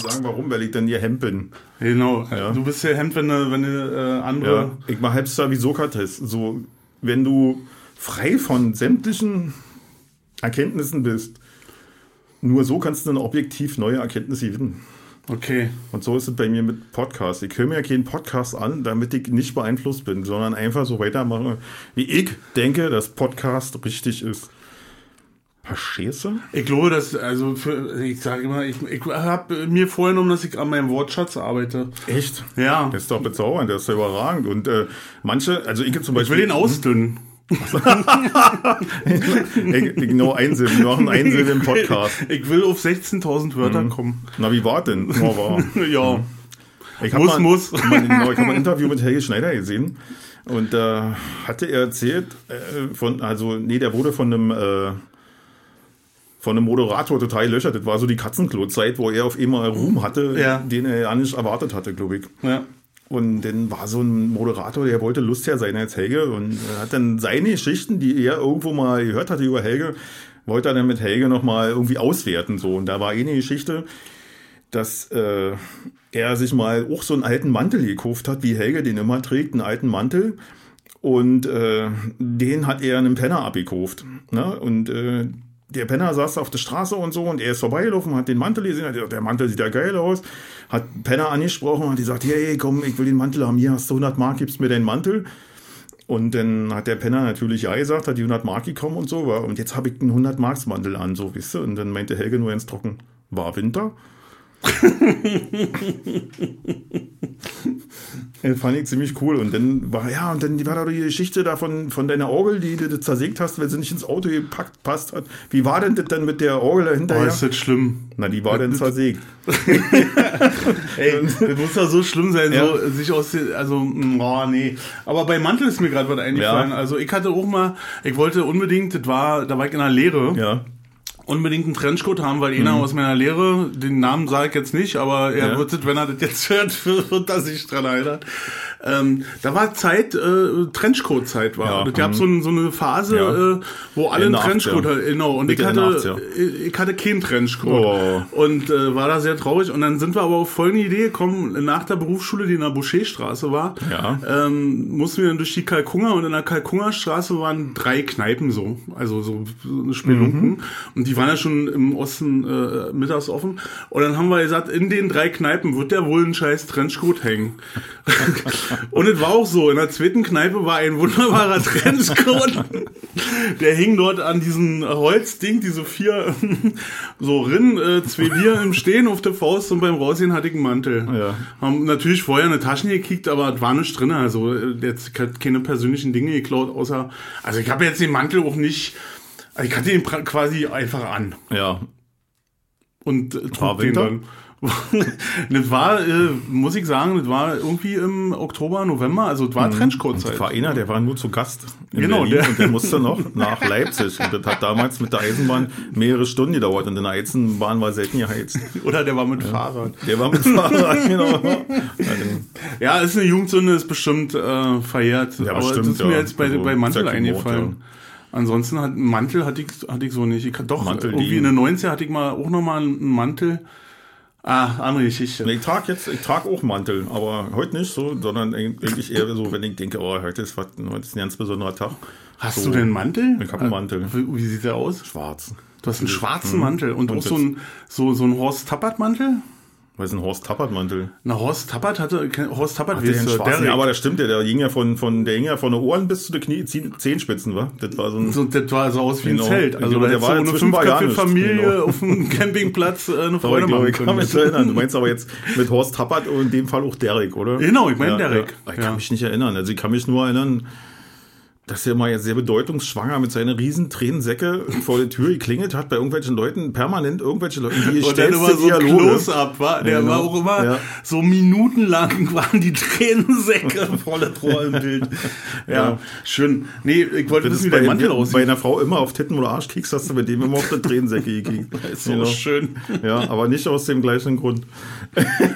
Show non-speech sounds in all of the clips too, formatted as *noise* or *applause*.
sagen, warum, weil ich dann hier Hemd bin. Genau. Ja. Du bist ja Hemd, wenn du, wenn du äh, andere. Ja, ich mache Hipster wie Sokrates. So, wenn du frei von sämtlichen Erkenntnissen bist, nur so kannst du dann objektiv neue Erkenntnisse gewinnen. Okay. Und so ist es bei mir mit Podcasts. Ich höre mir keinen Podcast an, damit ich nicht beeinflusst bin, sondern einfach so weitermache, wie ich denke, dass Podcast richtig ist. Verstehst du? Ich glaube, dass, also, für, ich sage immer, ich, ich habe mir vorgenommen, dass ich an meinem Wortschatz arbeite. Echt? Ja. Das ist doch bezaubernd, das ist ja überragend. Und äh, manche, also ich zum Ich Beispiel. will den ausdünnen. *laughs* Ich, genau einsilben, wir machen einsilben im Podcast. *laughs* Ich will auf 16.000 Wörter kommen. Na, wie war denn? Na, *laughs* war. Ja. Ich hab Muss, mal, muss. Ich habe genau, ich hab mal ein Interview mit Helge Schneider gesehen und da hatte er erzählt, äh, von, also, nee, der wurde von einem, äh, von einem Moderator total löchert. Das war so die Katzenklo-Zeit, wo er auf einmal Ruhm hatte, Ja. den er ja nicht erwartet hatte, glaube ich. Ja. Und dann war so ein Moderator, der wollte lustiger sein als Helge und hat dann seine Geschichten, die er irgendwo mal gehört hatte über Helge, wollte er dann mit Helge nochmal irgendwie auswerten. So. Und da war eine Geschichte, dass äh, er sich mal auch so einen alten Mantel gekauft hat, wie Helge den immer trägt, einen alten Mantel. Und äh, den hat er einem Penner abgekauft. Ne? Und äh, der Penner saß auf der Straße und so und er ist vorbeigelaufen, hat den Mantel gesehen, hat gesagt, der Mantel sieht ja geil aus, hat Penner angesprochen und hat gesagt, hey, komm, ich will den Mantel haben, hier hast du 100 Mark, gibst mir den Mantel. Und dann hat der Penner natürlich ja gesagt, hat die 100 Mark gekommen und so, und jetzt habe ich einen 100 Marks Mantel an, so, wisst ihr, und dann meinte Helge nur ins Trocken, war Winter? *laughs* Das fand ich ziemlich cool. Und dann war, ja, und dann war da die Geschichte da von, von deiner Orgel, die du zersägt hast, weil sie nicht ins Auto gepackt passt hat. Wie war denn das dann mit der Orgel Oh, dahinterher? ist das schlimm. Na, die war dann zersägt. *laughs* Ey, das muss ja so schlimm sein, Ja. so sich aus also, mm, oh, nee. Aber bei Mantel ist mir gerade was eingefallen. Ja. Also ich hatte auch mal, ich wollte unbedingt, das war, da war ich in der Lehre, Ja. Unbedingt einen Trenchcoat haben, weil einer aus meiner Lehre, den Namen sage ich jetzt nicht, aber er Ja. wird es, wenn er das jetzt hört, *laughs* wird er sich dran erinnern. Ähm, da war Zeit, äh, Trenchcoat-Zeit war. Ja, Und es gab mhm. so, ein, so eine Phase, Ja. äh, wo alle In einen Trenchcoat 80er. hatten. Genau. Und ich Mitte in der hatte, 80er. ich hatte keinen Trenchcoat. Oh. Und äh, war da sehr traurig. Und dann sind wir aber auf folgende Idee gekommen, nach der Berufsschule, die in der Boucherstraße war, ähm, mussten wir dann durch die Kalkunger und in der Kalkungerstraße waren drei Kneipen so, also so, so Spelunken. Mhm. Und die waren ja schon im Osten äh, mittags offen. Und dann haben wir gesagt, in den drei Kneipen wird der wohl ein scheiß Trenchcoat hängen. *laughs* und es war auch so, in der zweiten Kneipe war ein wunderbarer *laughs* Trenchcoat. der hing dort an diesem Holzding, diese vier *laughs* so Rinnen, äh, zwei Bier im Stehen auf der Faust und beim Rausgehen hatte ich einen Mantel. Ja. Haben natürlich vorher eine Taschen gekickt, aber es war nichts drin. Also äh, jetzt hat keine persönlichen Dinge geklaut, außer. Also ich habe jetzt den Mantel auch nicht. Also ich hatte ihn quasi einfach an Ja. und äh, trug War den dann. *laughs* das war, äh, muss ich sagen, das war irgendwie im Oktober, November, also es war Das Trenchcoat-Zeit. war einer, der war nur zu Gast in Genau, Berlin der- und der musste noch nach Leipzig. Und das hat damals mit der Eisenbahn mehrere Stunden gedauert und in der Eisenbahn war selten geheizt. *laughs* Oder der war mit Fahrrad. Der war mit Fahrrad, *laughs* genau. Ja, dann- Ja, ist eine Jugendsünde, ist bestimmt äh, verjährt. Ja, aber bestimmt, das ist mir ja. jetzt bei, Also, bei Mantel ja kein Mord, eingefallen. Ansonsten hat einen Mantel hatte ich, hatte ich so nicht. Ich hatte doch Mantel, irgendwie in den 90er hatte ich mal auch noch mal einen Mantel. Ah, andere Geschichte. Ich trage jetzt, ich trage auch Mantel, aber heute nicht so, sondern eigentlich eher so, wenn ich denke, oh, heute ist, was, heute ist ein ganz besonderer Tag. Hast so, du denn einen Mantel? Ich habe einen Mantel. Wie, sieht der aus? Schwarz. Du hast einen schwarzen Mantel und, Und auch so ein, so, so ein Horst Tappert-Mantel? Was ist ein Horst Tappert-Mantel? Na, Horst Tappert hatte, Horst Tappert, du, schwarzen, Derek. ja, aber das stimmt, der, der ging ja von, von, der ging ja von den Ohren bis zu den Knie, Zeh- Zehenspitzen, wa? Das war so ein, so, das war so aus wie ein Genau. Zelt. Also glaube, da der war so eine fünfköpfige. Familie Genau. auf dem Campingplatz äh, eine Freude machen ich kann mich erinnern. Du meinst aber jetzt mit Horst Tappert und in dem Fall auch Derek, oder? Genau, ich meine ja, Derek. Ja. Ich kann Ja. mich nicht erinnern. Also ich kann mich nur erinnern, dass er mal sehr bedeutungsschwanger mit seinen riesen Tränensäcke vor der Tür geklingelt hat bei irgendwelchen Leuten, permanent irgendwelche Leute, die Und dann immer so ein Dialoge. Close-Up, war. Der Ja, war auch immer Ja. so minutenlang *laughs* waren die Tränensäcke *laughs* volle Rohr im Bild. Ja, Ja. schön. Nee, ich wollte Das wissen, wie bei, der Mantel bei aussieht. einer Frau immer auf Titten oder Arsch kiekst, hast du mit dem immer auf die Tränensäcke gekickt. *laughs* ist so Genau. schön. Ja, aber nicht aus dem gleichen Grund.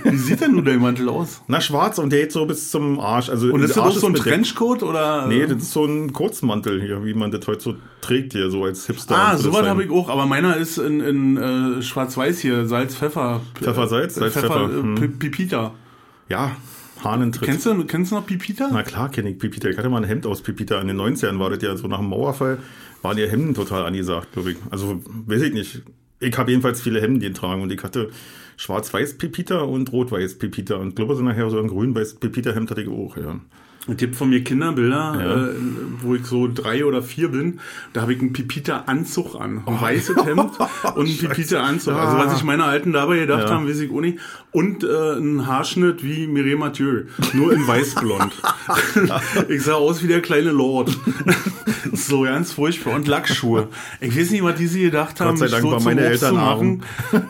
Wie sieht denn nun dein Mantel aus? Na, schwarz und der geht so bis zum Arsch. Also Und ist der das auch so ein. Trenchcoat oder? Nee, das ist so ein, einen Kurzmantel hier, wie man das heute so trägt hier, so als Hipster. Ah, sowas habe ich auch, aber meiner ist in, in äh, Schwarz-Weiß hier, Salz, Pfeffer. Pfeffer, Salz, Salz, Pfeffer, Pfeffer, äh, hm. Pipita. Ja, Hahnentritt. Kennst du, kennst du noch Pipita? Na klar kenne ich Pipita. Ich hatte mal ein Hemd aus Pipita. In den 90ern war das ja so nach dem Mauerfall, waren die Hemden total angesagt, glaube ich. Also, weiß ich nicht. Ich habe jedenfalls viele Hemden getragen und ich hatte schwarz-weiß Pipita und rot-weiß Pipita. Und glaube, so nachher so ein grün-weiß Pipita-Hemd hatte ich auch, ja. Es gibt von mir Kinderbilder, Ja. äh, wo ich so drei oder vier bin. Da habe ich einen Pipita-Anzug an. Ein weißes Hemd *laughs* und einen Pipita-Anzug. Also was sich meine Alten dabei gedacht Ja. haben, weiß ich auch nicht. Und äh, ein Haarschnitt wie Mireille Mathieu. Nur in weißblond. *laughs* ich sah aus wie der kleine Lord. *laughs* so ganz furchtbar. Und Lackschuhe. Ich weiß nicht, was die sich gedacht haben, Gott sei mich Dank so waren zum meine Eltern zu machen.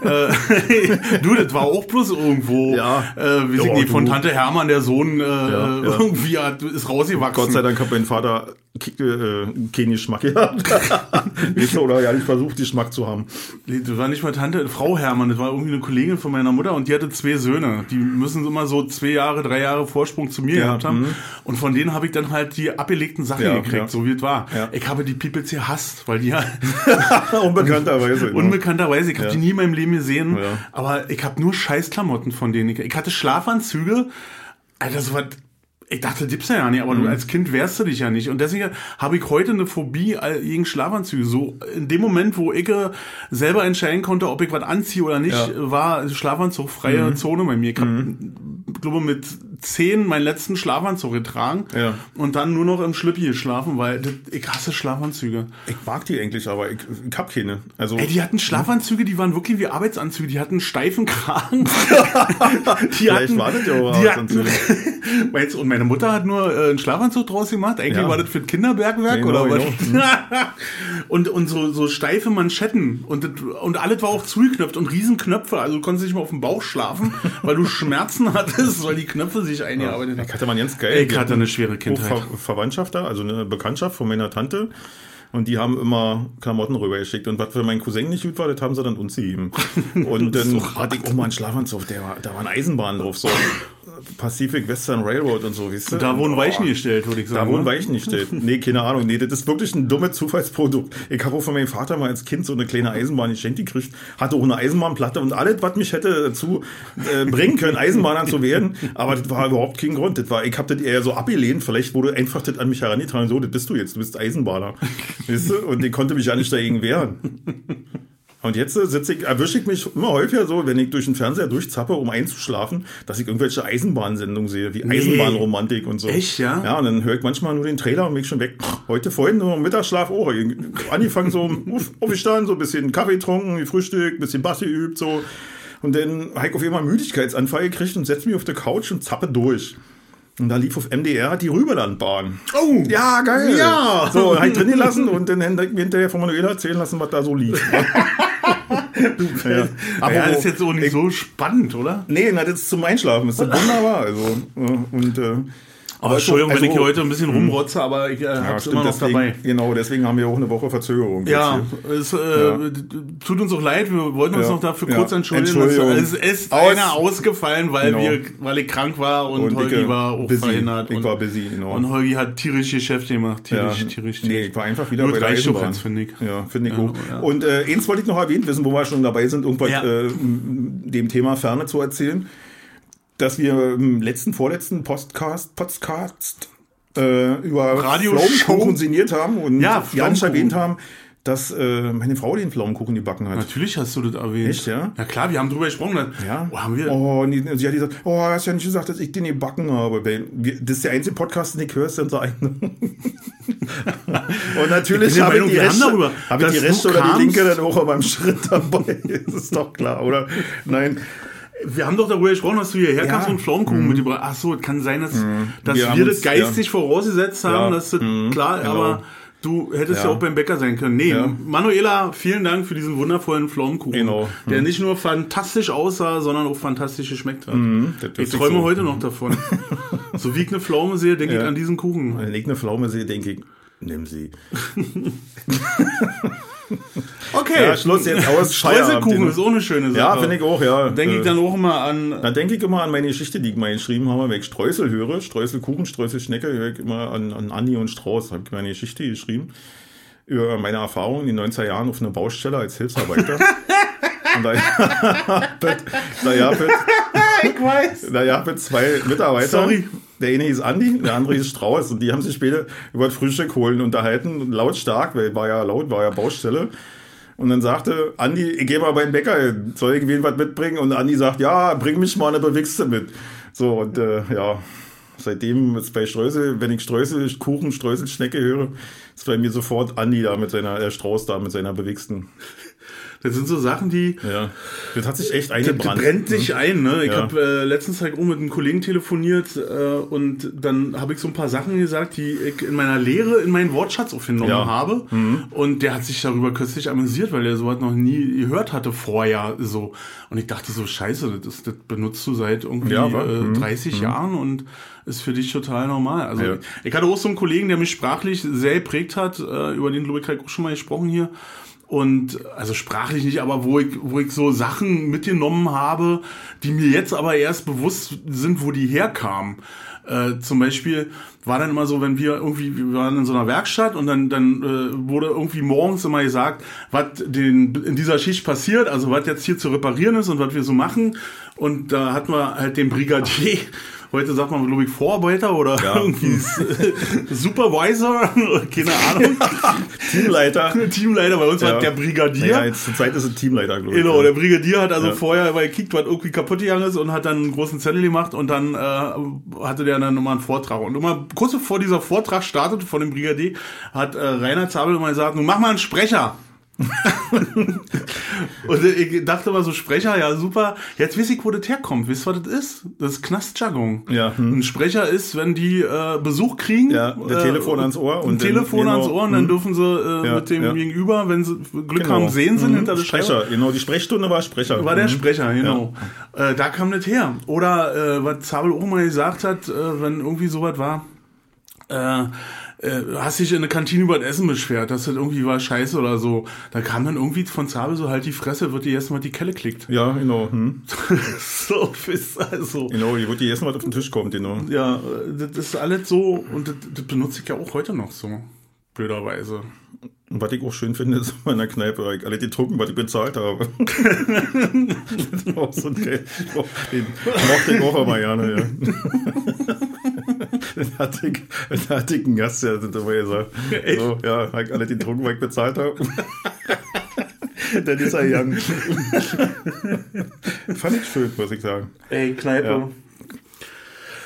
äh, du, das war auch bloß irgendwo. Ja. Äh, weiß ich Ja, nicht, von. Tante Hermann, der Sohn, äh, irgendwie hat, ist rausgewachsen. Gott sei Dank hat mein Vater äh, keinen Geschmack gehabt. *laughs* Oder ja, nicht versucht, Geschmack zu haben. Nee, Das war nicht mal Tante, Frau Hermann, das war irgendwie eine Kollegin von meiner Mutter und die hatte zwei Söhne. Die müssen immer so zwei Jahre, drei Jahre Vorsprung zu mir Ja, gehabt haben. mhm. Und von denen habe ich dann halt die abgelegten Sachen Ja, gekriegt, ja. so wie es war. Ja. Ich habe die Peoples gehasst, weil die ja *laughs* Unbekannterweise. *laughs* ne? unbekannterweise, ich habe Ja. die nie in meinem Leben gesehen, Ja. aber ich habe nur Scheißklamotten von denen. Ich, ich hatte Schlafanzüge, Alter, so was. Ich dachte, gibt's ja nicht, aber Mhm. du als Kind wehrst du dich ja nicht. Und deswegen habe ich heute eine Phobie gegen Schlafanzüge. So in dem Moment, wo ich äh, selber entscheiden konnte, ob ich was anziehe oder nicht, Ja. Mhm. war Schlafanzug freie Zone bei mir. Ich habe, glaube mit zehn meinen letzten Schlafanzug getragen Ja. und dann nur noch im Schlüppi geschlafen, weil das, ich hasse Schlafanzüge. Ich mag die eigentlich, aber ich, ich hab keine. Also, Ey, die hatten Schlafanzüge, die waren wirklich wie Arbeitsanzüge, die hatten steifen Kragen. *laughs* die Vielleicht war das ja Arbeitsanzüge. *laughs* hatten, und meine Mutter hat nur äh, einen Schlafanzug draus gemacht. Eigentlich Ja. war das für das Kinderbergwerk Genau, oder was? genau. *laughs* und und so, so steife Manschetten und, das, und alles war auch zugeknöpft und Riesenknöpfe. Also du konntest nicht mal auf dem Bauch schlafen, weil du Schmerzen hattest, *laughs* weil die Knöpfe sich eingearbeitet haben. ich hatte mal ganz geil. Ich hatte eine schwere Kindheit. Ver Verwandtschaft da, also eine Bekanntschaft von meiner Tante. Und die haben immer Klamotten rübergeschickt. Und was für meinen Cousin nicht gut war, das haben sie dann uns gegeben. *laughs* Und dann hatte ich auch mal einen Schlafanzug, der war, da war eine Eisenbahn drauf, so Pacific Western Railroad und so, weißt du? Da wurden Weichen oh, gestellt, würde ich sagen. Da wurden ne? Weichen gestellt. *laughs* Nee, keine Ahnung. Nee, das ist wirklich ein dummes Zufallsprodukt. Ich habe auch von meinem Vater mal als Kind so eine kleine Eisenbahn geschenkt gekriegt, hatte auch eine Eisenbahnplatte und alles, was mich hätte dazu äh, bringen können, Eisenbahner zu werden. Aber das war überhaupt kein Grund. Das war, ich habe das eher so abgelehnt. Vielleicht wurde einfach das an mich herangetragen, so, das bist du jetzt, du bist Eisenbahner. *laughs* Weißt du? Und ich konnte mich ja nicht dagegen wehren. Und jetzt äh, sitze ich, erwische ich mich immer häufiger so, wenn ich durch den Fernseher durchzappe, um einzuschlafen, dass ich irgendwelche Eisenbahnsendungen sehe, wie Eisenbahnromantik und so. Echt, ja? Ja, und dann höre ich manchmal nur den Trailer und bin ich schon weg. Heute vorhin nur Mittagsschlaf, oh, angefangen so, auf- aufgestanden, so ein bisschen Kaffee getrunken, gefrühstückt, ein bisschen Bass geübt, so. Und dann habe ich auf einmal einen Müdigkeitsanfall gekriegt und setze mich auf der Couch und zappe durch. Und da lief auf MDR die Rüberlandbahn. Oh! Ja, geil. Ja. So, ich drin gelassen und dann ich hinterher von Manuela erzählen lassen, was da so lief. *laughs* ja. Aber ja, das ist jetzt auch nicht so spannend, oder? Nee, na, das ist zum Einschlafen. Das ist wunderbar. Also, äh, und, äh, Aber Entschuldigung, also- wenn ich hier heute ein bisschen rumrotze, aber ich äh, ja, hab's stimmt, immer noch deswegen, dabei. Genau, deswegen haben wir auch eine Woche Verzögerung. Ja, es äh, tut uns auch leid, wir wollten uns Ja. noch dafür Ja. kurz entschuldigen. Es ist Aus- einer ausgefallen, weil, Genau. wir, weil ich krank war und, Und Holgi war auch busy. verhindert. Ich und, war busy, genau. Und Holgi hat tierisch Geschäfte gemacht. Tierisch, Ja, tierisch, nee, tierisch. ich war einfach wieder Nur bei der Eisenbahn. finde ich. Ja, finde ich Ja, gut. ja. Und äh, eins wollte ich noch erwähnt wissen, wo wir schon dabei sind, irgendwas Ja. äh, dem Thema Ferne zu erzählen, dass wir im letzten, vorletzten Podcast, Podcast äh, über. Pflaumenkuchen signiert haben und Ja, ja, nicht Pflaumenkuchen. erwähnt haben, dass äh, meine Frau den Pflaumenkuchen gebacken hat. Natürlich hast du das erwähnt. Echt, ja? Ja klar, wir haben drüber gesprochen. Ja. Oh, haben wir? Oh, nee, sie hat gesagt, oh, hast ja nicht gesagt, dass ich den gebacken habe. Das ist der einzige Podcast, den ich höre, ist unser eigener. *laughs* Und natürlich Ich habe ich die Rechte, darüber, habe ich die Rechte oder die Linke dann auch beim Schritt dabei. *laughs* Das ist doch klar, oder? Nein. Wir haben doch darüber gesprochen, dass du hierher Ja. kamst und Pflaumenkuchen mitgebracht Ach so, es kann sein, dass, dass Wir wir, das uns- geistig vorausgesetzt haben, Ja. dass das klar, genau. aber du hättest ja. Ja. auch beim Bäcker sein können. Nee, Ja. Manuela, vielen Dank für diesen wundervollen Pflaumenkuchen, Genau. der nicht nur fantastisch aussah, sondern auch fantastisch geschmeckt hat. das ich träume so- heute noch davon. *laughs* so wie ich eine Pflaume sehe, denke ich Ja. an diesen Kuchen. Wenn ich eine Pflaume sehe, denke ich, Nimm sie. *laughs* *laughs* Okay. Ja, Schluss jetzt aus. Streuselkuchen ist auch eine schöne Sache. Ja, finde ich auch, ja. Denke ich Äh, dann auch immer an. Dann denke ich immer an meine Geschichte, die ich mal geschrieben habe, wenn ich Streusel höre, Streuselkuchen, Streuselschnecke, höre ich immer an, an Andi und Strauß. Habe ich meine Geschichte geschrieben über meine Erfahrungen in den 90er Jahren auf einer Baustelle als Hilfsarbeiter. *laughs* und da, *laughs* da gab es Ich weiß. da es zwei Mitarbeiter. Sorry. Der eine hieß Andi, der andere hieß Strauß. Und die haben sich später über das Frühstück holen unterhalten, lautstark, weil war ja laut, war ja Baustelle. Und dann sagte Andi, ich gehe mal beim Bäcker, soll ich was mitbringen? Und Andi sagt, ja, bring mich mal eine Bewichste mit. So, und äh, ja, seitdem ist bei Streusel, wenn ich Streusel, Kuchen, Streusel, Schnecke höre, ist bei mir sofort Andi da mit seiner, der Strauß da mit seiner Bewichsten. Das sind so Sachen, die. Ja, das hat sich echt Das eingebrannt. brennt sich ein, ne? Ich Ja. habe äh, letztens halt auch mit einem Kollegen telefoniert äh, und dann habe ich so ein paar Sachen gesagt, die ich in meiner Lehre in meinen Wortschatz aufgenommen Ja. Mhm. habe. Und der hat sich darüber kürzlich amüsiert, weil er sowas noch nie gehört hatte vorher so. Und ich dachte so, scheiße, das, das benutzt du seit irgendwie Ja, äh, Mhm. 30 Jahren und ist für dich total normal. Also Ja. ich hatte auch so einen Kollegen, der mich sprachlich sehr geprägt hat, äh, über den glaube ich auch schon mal gesprochen hier. Und also sprachlich nicht, aber wo ich, wo ich so Sachen mitgenommen habe, die mir jetzt aber erst bewusst sind, wo die herkamen. Äh, zum Beispiel war dann immer so, wenn wir irgendwie, wir waren in so einer Werkstatt und dann, dann äh, wurde irgendwie morgens immer gesagt, was den in dieser Schicht passiert, also was jetzt hier zu reparieren ist und was wir so machen. Und da hatten wir halt den Brigadier. Heute sagt man, glaube ich, Vorarbeiter oder Ja. irgendwie *laughs* Supervisor, *laughs* keine Ahnung. Teamleiter. *laughs* Teamleiter, bei uns Ja. war der Brigadier. Ja, jetzt zur Zeit ist es Teamleiter, glaube ich. Genau, der Brigadier hat also vorher weil gekickt, was irgendwie kaputt gegangen ist und hat dann einen großen Zettel gemacht und dann äh, hatte der dann nochmal einen Vortrag. Und immer kurz bevor dieser Vortrag startete von dem Brigadier, hat äh, Rainer Zabel immer gesagt, nun mach mal einen Sprecher. *laughs* und ich dachte mal so, Sprecher, ja super. Jetzt weiß ich, wo das herkommt. Wisst ihr, was das ist? Das ist Knastjargon. Ja, hm. Ein Sprecher ist, wenn die äh, Besuch kriegen. Ja, der Telefon ans Ohr Ein und dann- Telefon ans Ohr und dann hm. dürfen sie äh, Ja, mit dem ja. Gegenüber, wenn sie Glück Genau. haben, sehen sie Mhm. hinter der. Sprecher, genau, die Sprechstunde war Sprecher. War der Mhm. Sprecher, genau. Äh, da kam das her. Oder äh, was Zabel auch mal gesagt hat, äh, wenn irgendwie sowas war, äh, äh, hast dich in der Kantine über das Essen beschwert, dass das irgendwie war scheiße oder so. Da kam dann irgendwie von Zabel so halt die Fresse, wird dir erstmal die Kelle klickt. Ja, genau. Hm. *laughs* so, ist also. Genau, die wird die ersten, was auf den Tisch kommt, genau. Ja, äh, das ist alles so und das, das benutze ich ja auch heute noch so. Blöderweise. Und was ich auch schön finde, ist in der Kneipe, weil ich alle die drucken, was ich bezahlt habe. *laughs* das ist auch so ein Geld. Den mochte ich auch immer gerne, ja. *laughs* Den ich, den einen Gast, der hat immer gesagt. Echt? So, ja, ich alle die drucken, was ich bezahlt habe. *laughs* Dann ist er gegangen. *laughs* Fand ich schön, muss ich sagen. Ey, Kneipe. Ja.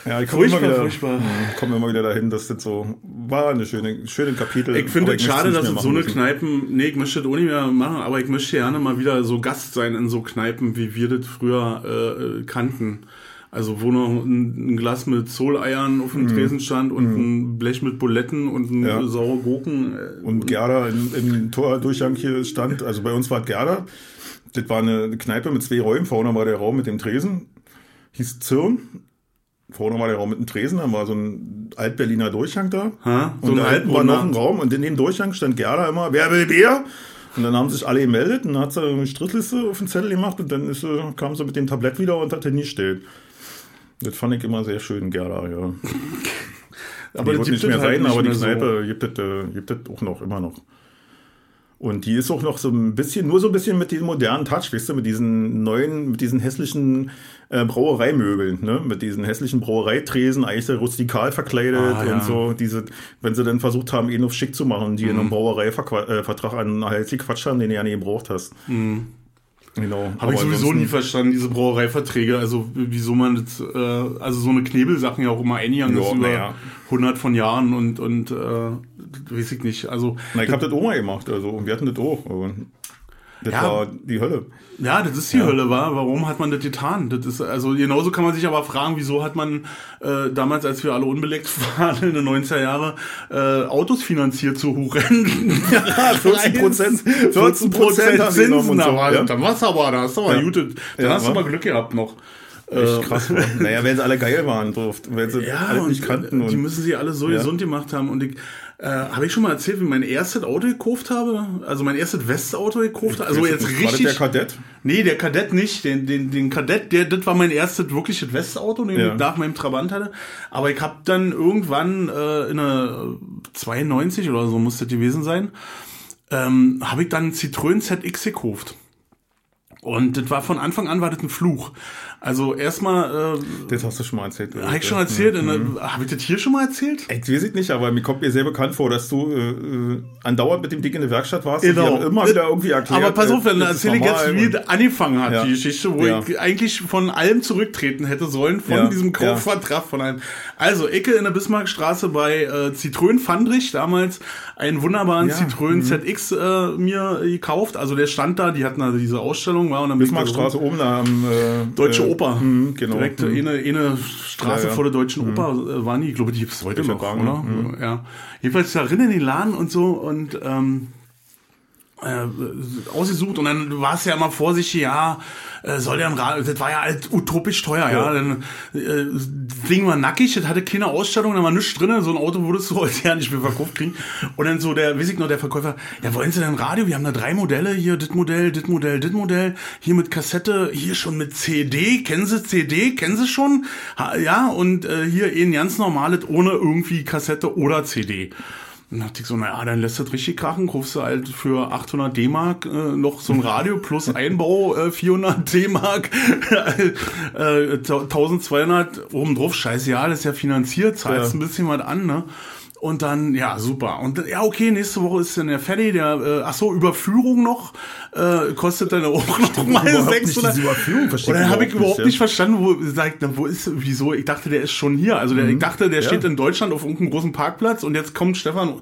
Ja, ich komme immer wieder, furchtbar. Mhm, komme immer wieder dahin, dass das so war eine schöne, schöne Kapitel. Ich finde es schade, dass es so eine müssen. Kneipen, nee, ich möchte das auch nicht mehr machen, aber ich möchte gerne mal wieder so Gast sein in so Kneipen, wie wir das früher äh, kannten. Also wo noch ein, Glas mit Zoleiern auf dem Tresen stand und ein Blech mit Buletten und ein. Ja. saure Gurken. äh, Und Gerda im, im Tordurchgang hier stand, also bei uns war Gerda, das war eine Kneipe mit zwei Räumen, vorne war der Raum mit dem Tresen, hieß Zirn, vorne war der Raum mit dem Tresen, dann war so ein Altberliner Durchgang da. Ha? So und da hinten war noch ein. Raum und in dem Durchgang stand Gerda immer, wer will Bier? Und dann haben sich alle gemeldet und dann hat sie eine Strittliste auf den Zettel gemacht und dann ist kam sie mit dem Tablett wieder und hat den nie gestellt. Das fand ich immer sehr schön, Gerda, ja. *laughs* aber die das wird nicht mehr halt sein, nicht aber die mehr so. Kneipe gibt es äh, gibt es auch noch, immer noch. Und die ist auch noch so ein bisschen, nur so ein bisschen mit diesem modernen Touch, weißt du, mit diesen neuen, mit diesen hässlichen äh, Brauereimöbeln, ne? Mit diesen hässlichen Brauereitresen, eigentlich so rustikal verkleidet Ah, ja. und so. Diese, wenn sie dann versucht haben, ihn auf schick zu machen, die Mhm. in einem Brauereivertrag an halt die Quatsch haben, den du ja nie gebraucht hast. Genau. Habe ich sowieso nie verstanden, diese Brauereiverträge. Also wieso man das, äh, also so eine Knebelsachen ja auch immer eingegangen Ja, ist über ja. 100 von Jahren und, und äh, weiß ich nicht. Also Na, ich habe das auch mal gemacht, also, und wir hatten das auch. Das Ja. war die Hölle. Ja, das ist die Hölle, war. Warum hat man das getan? Das ist, also genauso kann man sich aber fragen, wieso hat man äh, damals, als wir alle unbeleckt *laughs* waren in den 90er Jahre, äh, Autos finanziert zu Huren. *laughs* Ja, 14 Prozent, 14 Prozent Zinsen, so. aber ja. dann war's aber, da hast du aber Ja. gut, dann Ja, hast du aber Glück gehabt noch. Echt krass. *laughs* War. naja, wenn sie alle geil waren, so, weil sie Ja, alle und nicht kannten. die Und, müssen sie alle so Ja. gesund gemacht haben. Und ich, äh, habe ich schon mal erzählt, wie mein erstes Auto gekauft habe? Also mein erstes Westauto gekauft habe? Also jetzt War das richtig. der Kadett? Nee, der Kadett nicht. Den, den, den Kadett, der, das war mein erstes wirkliches Westauto, den Ja. ich nach meinem Trabant hatte. Aber ich habe dann irgendwann äh, in einer 92 oder so musste das gewesen sein, ähm, habe ich dann einen Citroën ZX gekauft. Und das war von Anfang an war das ein Fluch. Also erstmal, äh, Das hast du schon mal erzählt. habe ich schon erzählt, mhm. habe ich das hier schon mal erzählt? Ich weiß es nicht, aber mir kommt mir sehr bekannt vor, dass du äh, äh, andauernd mit dem Ding in der Werkstatt warst Genau. und immer wieder irgendwie erklärt. Aber pass auf, dann äh, das ist erzähle ich jetzt, wie es angefangen hat, Ja. die Geschichte, wo Ja. ich eigentlich von allem zurücktreten hätte sollen, von Ja. diesem Kaufvertrag von einem. Also, Ecke in der Bismarckstraße bei äh, Citroën Fandrich, damals einen wunderbaren Ja. Citroën ZX äh, mir gekauft. Also der stand da, die hatten also diese Ausstellung, war und dann ich da Bismarckstraße oben da am äh, Deutsche äh, Oper. mh, genau. Direkt Mhm. eine, eine Straße Ja, ja. vor der Deutschen Oper äh, waren die. Ich glaube, die gibt's heute Ich noch, oder? Ja. Jedenfalls da drin in den Laden und so und ähm, äh, ausgesucht und dann war es ja immer vorsichtig, ja, äh, soll der ein Rad, das war ja halt utopisch teuer, ja, Ja. dann äh, das Ding war nackig, das hatte keine Ausstattung, da war nichts drin, so ein Auto würdest du *laughs* heute ja nicht mehr verkauft kriegen und dann so der, weiß ich noch, der Verkäufer, ja, wollen Sie denn Radio, wir haben da drei Modelle, hier, das Modell, das Modell, das Modell, hier mit Kassette, hier schon mit CD, kennen Sie CD, kennen Sie schon, ha, ja, und äh, hier ein ganz normales, ohne irgendwie Kassette oder CD. Dann dachte ich so, naja, dann lässt das richtig krachen, kaufst du halt für 800 D-Mark äh, noch so ein Radio plus *laughs* Einbau äh, 400 D-Mark, *laughs* äh, 1200 obendrauf, scheiße, ja, das ist ja finanziert, zahlst Ja. ein bisschen was an, ne? Und dann, ja, super. Und ja, okay, nächste Woche ist dann der fertig, der, äh, ach so, Überführung noch, äh, kostet dann auch noch mal überhaupt nicht 600. diese Überführung, verstehe Und dann ich habe ich überhaupt nicht, nicht verstanden, wo, sagt, na, wo ist, wieso, ich dachte, der ist schon hier. Also der, ich dachte, der Mhm. Ja. steht in Deutschland auf irgendeinem großen Parkplatz und jetzt kommt Stefan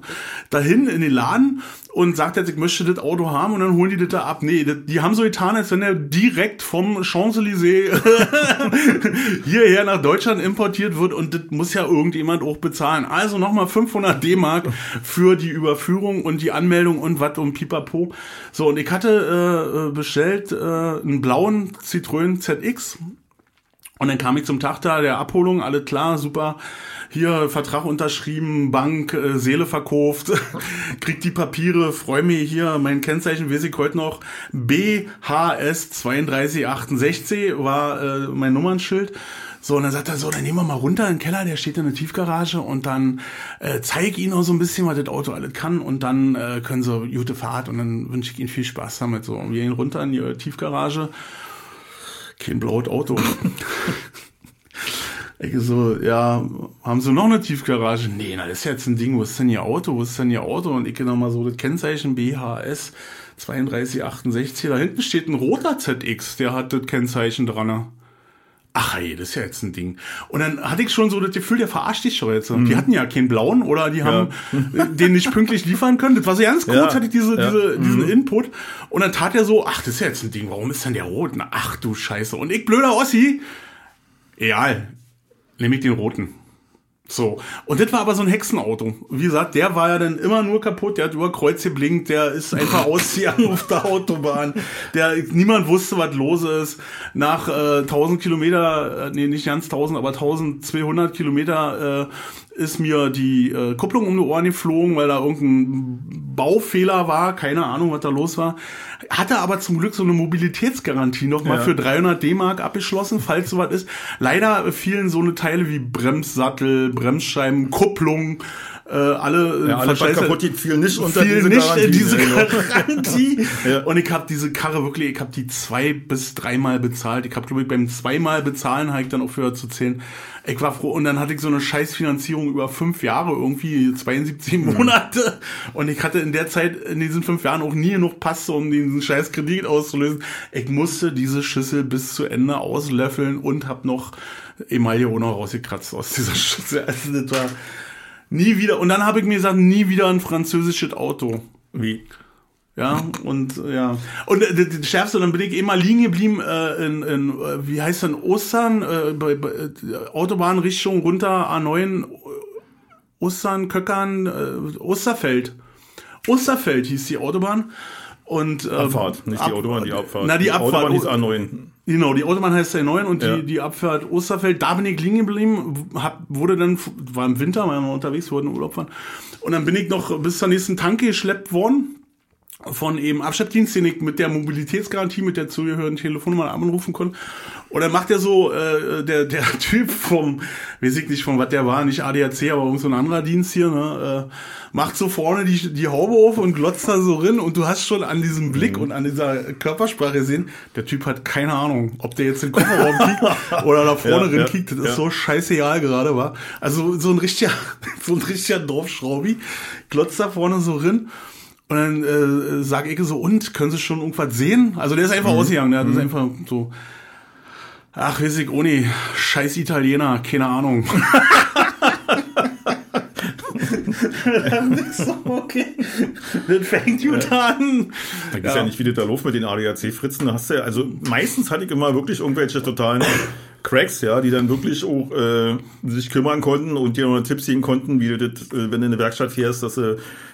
dahin in den Laden und sagt jetzt, ich möchte das Auto haben und dann holen die das da ab. Nee, das, die haben so getan, als wenn er direkt vom Champs-Élysées *laughs* hierher nach Deutschland importiert wird und das muss ja irgendjemand auch bezahlen. Also nochmal 500 D-Mark für die Überführung und die Anmeldung und was und pipapo. So, und ich hatte äh, bestellt äh, einen blauen Citroën ZX und dann kam ich zum Tag da der Abholung, alle klar, super. Hier Vertrag unterschrieben, Bank, äh, Seele verkauft, *laughs* krieg die Papiere, freu mich hier, mein Kennzeichen weiß ich heute noch, BHS 3268 war äh, mein Nummernschild. So, und dann sagt er so, dann nehmen wir mal runter in den Keller, der steht in der Tiefgarage und dann äh, zeige ich Ihnen auch so ein bisschen, was das Auto alles kann und dann äh, können Sie gute Fahrt und dann wünsche ich Ihnen viel Spaß damit. So, und wir gehen runter in die äh, Tiefgarage, kein blaues Auto. *laughs* Ich so, ja, haben Sie noch eine Tiefgarage? Nee, na, das ist jetzt ein Ding, wo ist denn Ihr Auto? Wo ist denn Ihr Auto? Und ich nochmal so das Kennzeichen BHS 3268. Da hinten steht ein roter ZX, der hat das Kennzeichen dran. Ach hey, das ist ja jetzt ein Ding. Und dann hatte ich schon so das Gefühl, der verarscht dich schon jetzt. Die hatten ja keinen blauen oder die haben *laughs* den nicht pünktlich liefern können. Das war so ganz kurz, Ja. hatte ich diese, Ja. diese, diesen Input. Und dann tat er so, ach, das ist ja jetzt ein Ding, warum ist denn der rot? Na, ach du Scheiße. Und ich, blöder Ossi, egal, nehme ich den roten. So. Und das war aber so ein Hexenauto. Wie gesagt, der war ja dann immer nur kaputt, der hat über Kreuz geblinkt, der ist einfach *laughs* ausgegangen auf der Autobahn. Der, niemand wusste, was los ist. Nach äh, 1000 Kilometer, äh, nee, nicht ganz 1000, aber 1200 Kilometer äh, ist mir die äh, Kupplung um die Ohren geflogen, weil da irgendein Baufehler war, keine Ahnung, was da los war. Hatte aber zum Glück so eine Mobilitätsgarantie nochmal Ja. für 300 D-Mark abgeschlossen, falls sowas ist. Leider fielen so eine Teile wie Bremssattel, Bremsscheiben, Kupplung, äh, alle, Ja, alles, kaputt geht, fiel nicht unter fiel diese nicht Garantie. in diese genau. Garantie. *laughs* Ja. Und ich habe diese Karre wirklich, ich habe die zwei bis dreimal bezahlt. Ich habe, glaube ich, beim zweimal bezahlen habe ich dann aufgehört zu zählen. Ich war froh und dann hatte ich so eine Scheißfinanzierung über fünf Jahre, irgendwie 72 Monate. Und ich hatte in der Zeit, in diesen fünf Jahren auch nie genug Pass, um diesen scheiß Kredit auszulösen. Ich musste diese Schüssel bis zu Ende auslöffeln und habe noch Emaille auch noch rausgekratzt aus dieser *laughs* Schüssel. Also das war nie wieder. Und dann habe ich mir gesagt, nie wieder ein französisches Auto. Wie? Ja, und ja. Und äh, das Schärfste, dann bin ich immer liegen geblieben äh, in, in äh, wie heißt denn, Ostern, äh, bei, bei äh, Autobahnrichtung runter A9, äh, Ostern, Köckern, äh, Osterfeld. Osterfeld hieß die Autobahn. Und, äh, Abfahrt, nicht die Autobahn, die Abfahrt. Na, die Abfahrt. Autobahn hieß A9. Genau, die Autobahn heißt der 9 und Ja. die, die Abfahrt Osterfeld, da bin ich liegen geblieben, hab, wurde dann, war im Winter, waren wir unterwegs, in Urlaub fahren. Und dann bin ich noch bis zur nächsten Tanke geschleppt worden von eben Abschleppdienst, den ich mit der Mobilitätsgarantie, mit der zugehörigen Telefonnummer anrufen konnte. Und dann macht er so, äh, der, der *laughs* Typ vom, weiß ich nicht von was der war, nicht ADAC, aber irgend so ein anderer Dienst hier, ne, äh, macht so vorne die, die Haube auf und glotzt da so rin und du hast schon an diesem Blick und an dieser Körpersprache gesehen, der Typ hat keine Ahnung, ob der jetzt den Kofferraum kiegt *laughs* oder da vorne Ja, rin ja, kiegt, das ist ja. so scheißegal gerade war. Also so ein richtiger, *laughs* so ein richtiger Dorfschraubi, glotzt da vorne so rin. Und dann äh, sag ich so, und, können Sie schon irgendwas sehen? Also der ist einfach Mhm. ausgegangen, der hat das einfach so, ach, weiß ich, Uni, scheiß Italiener, keine Ahnung. *laughs* so, okay, das fängt gut an. Da ist ja. nicht, wie das da läuft mit den ADAC-Fritzen. Da hast du ja, also meistens hatte ich immer wirklich irgendwelche totalen Cracks, ja, die dann wirklich auch äh, sich kümmern konnten und dir noch Tipps geben konnten, wie du das, äh, wenn du in eine Werkstatt fährst, dass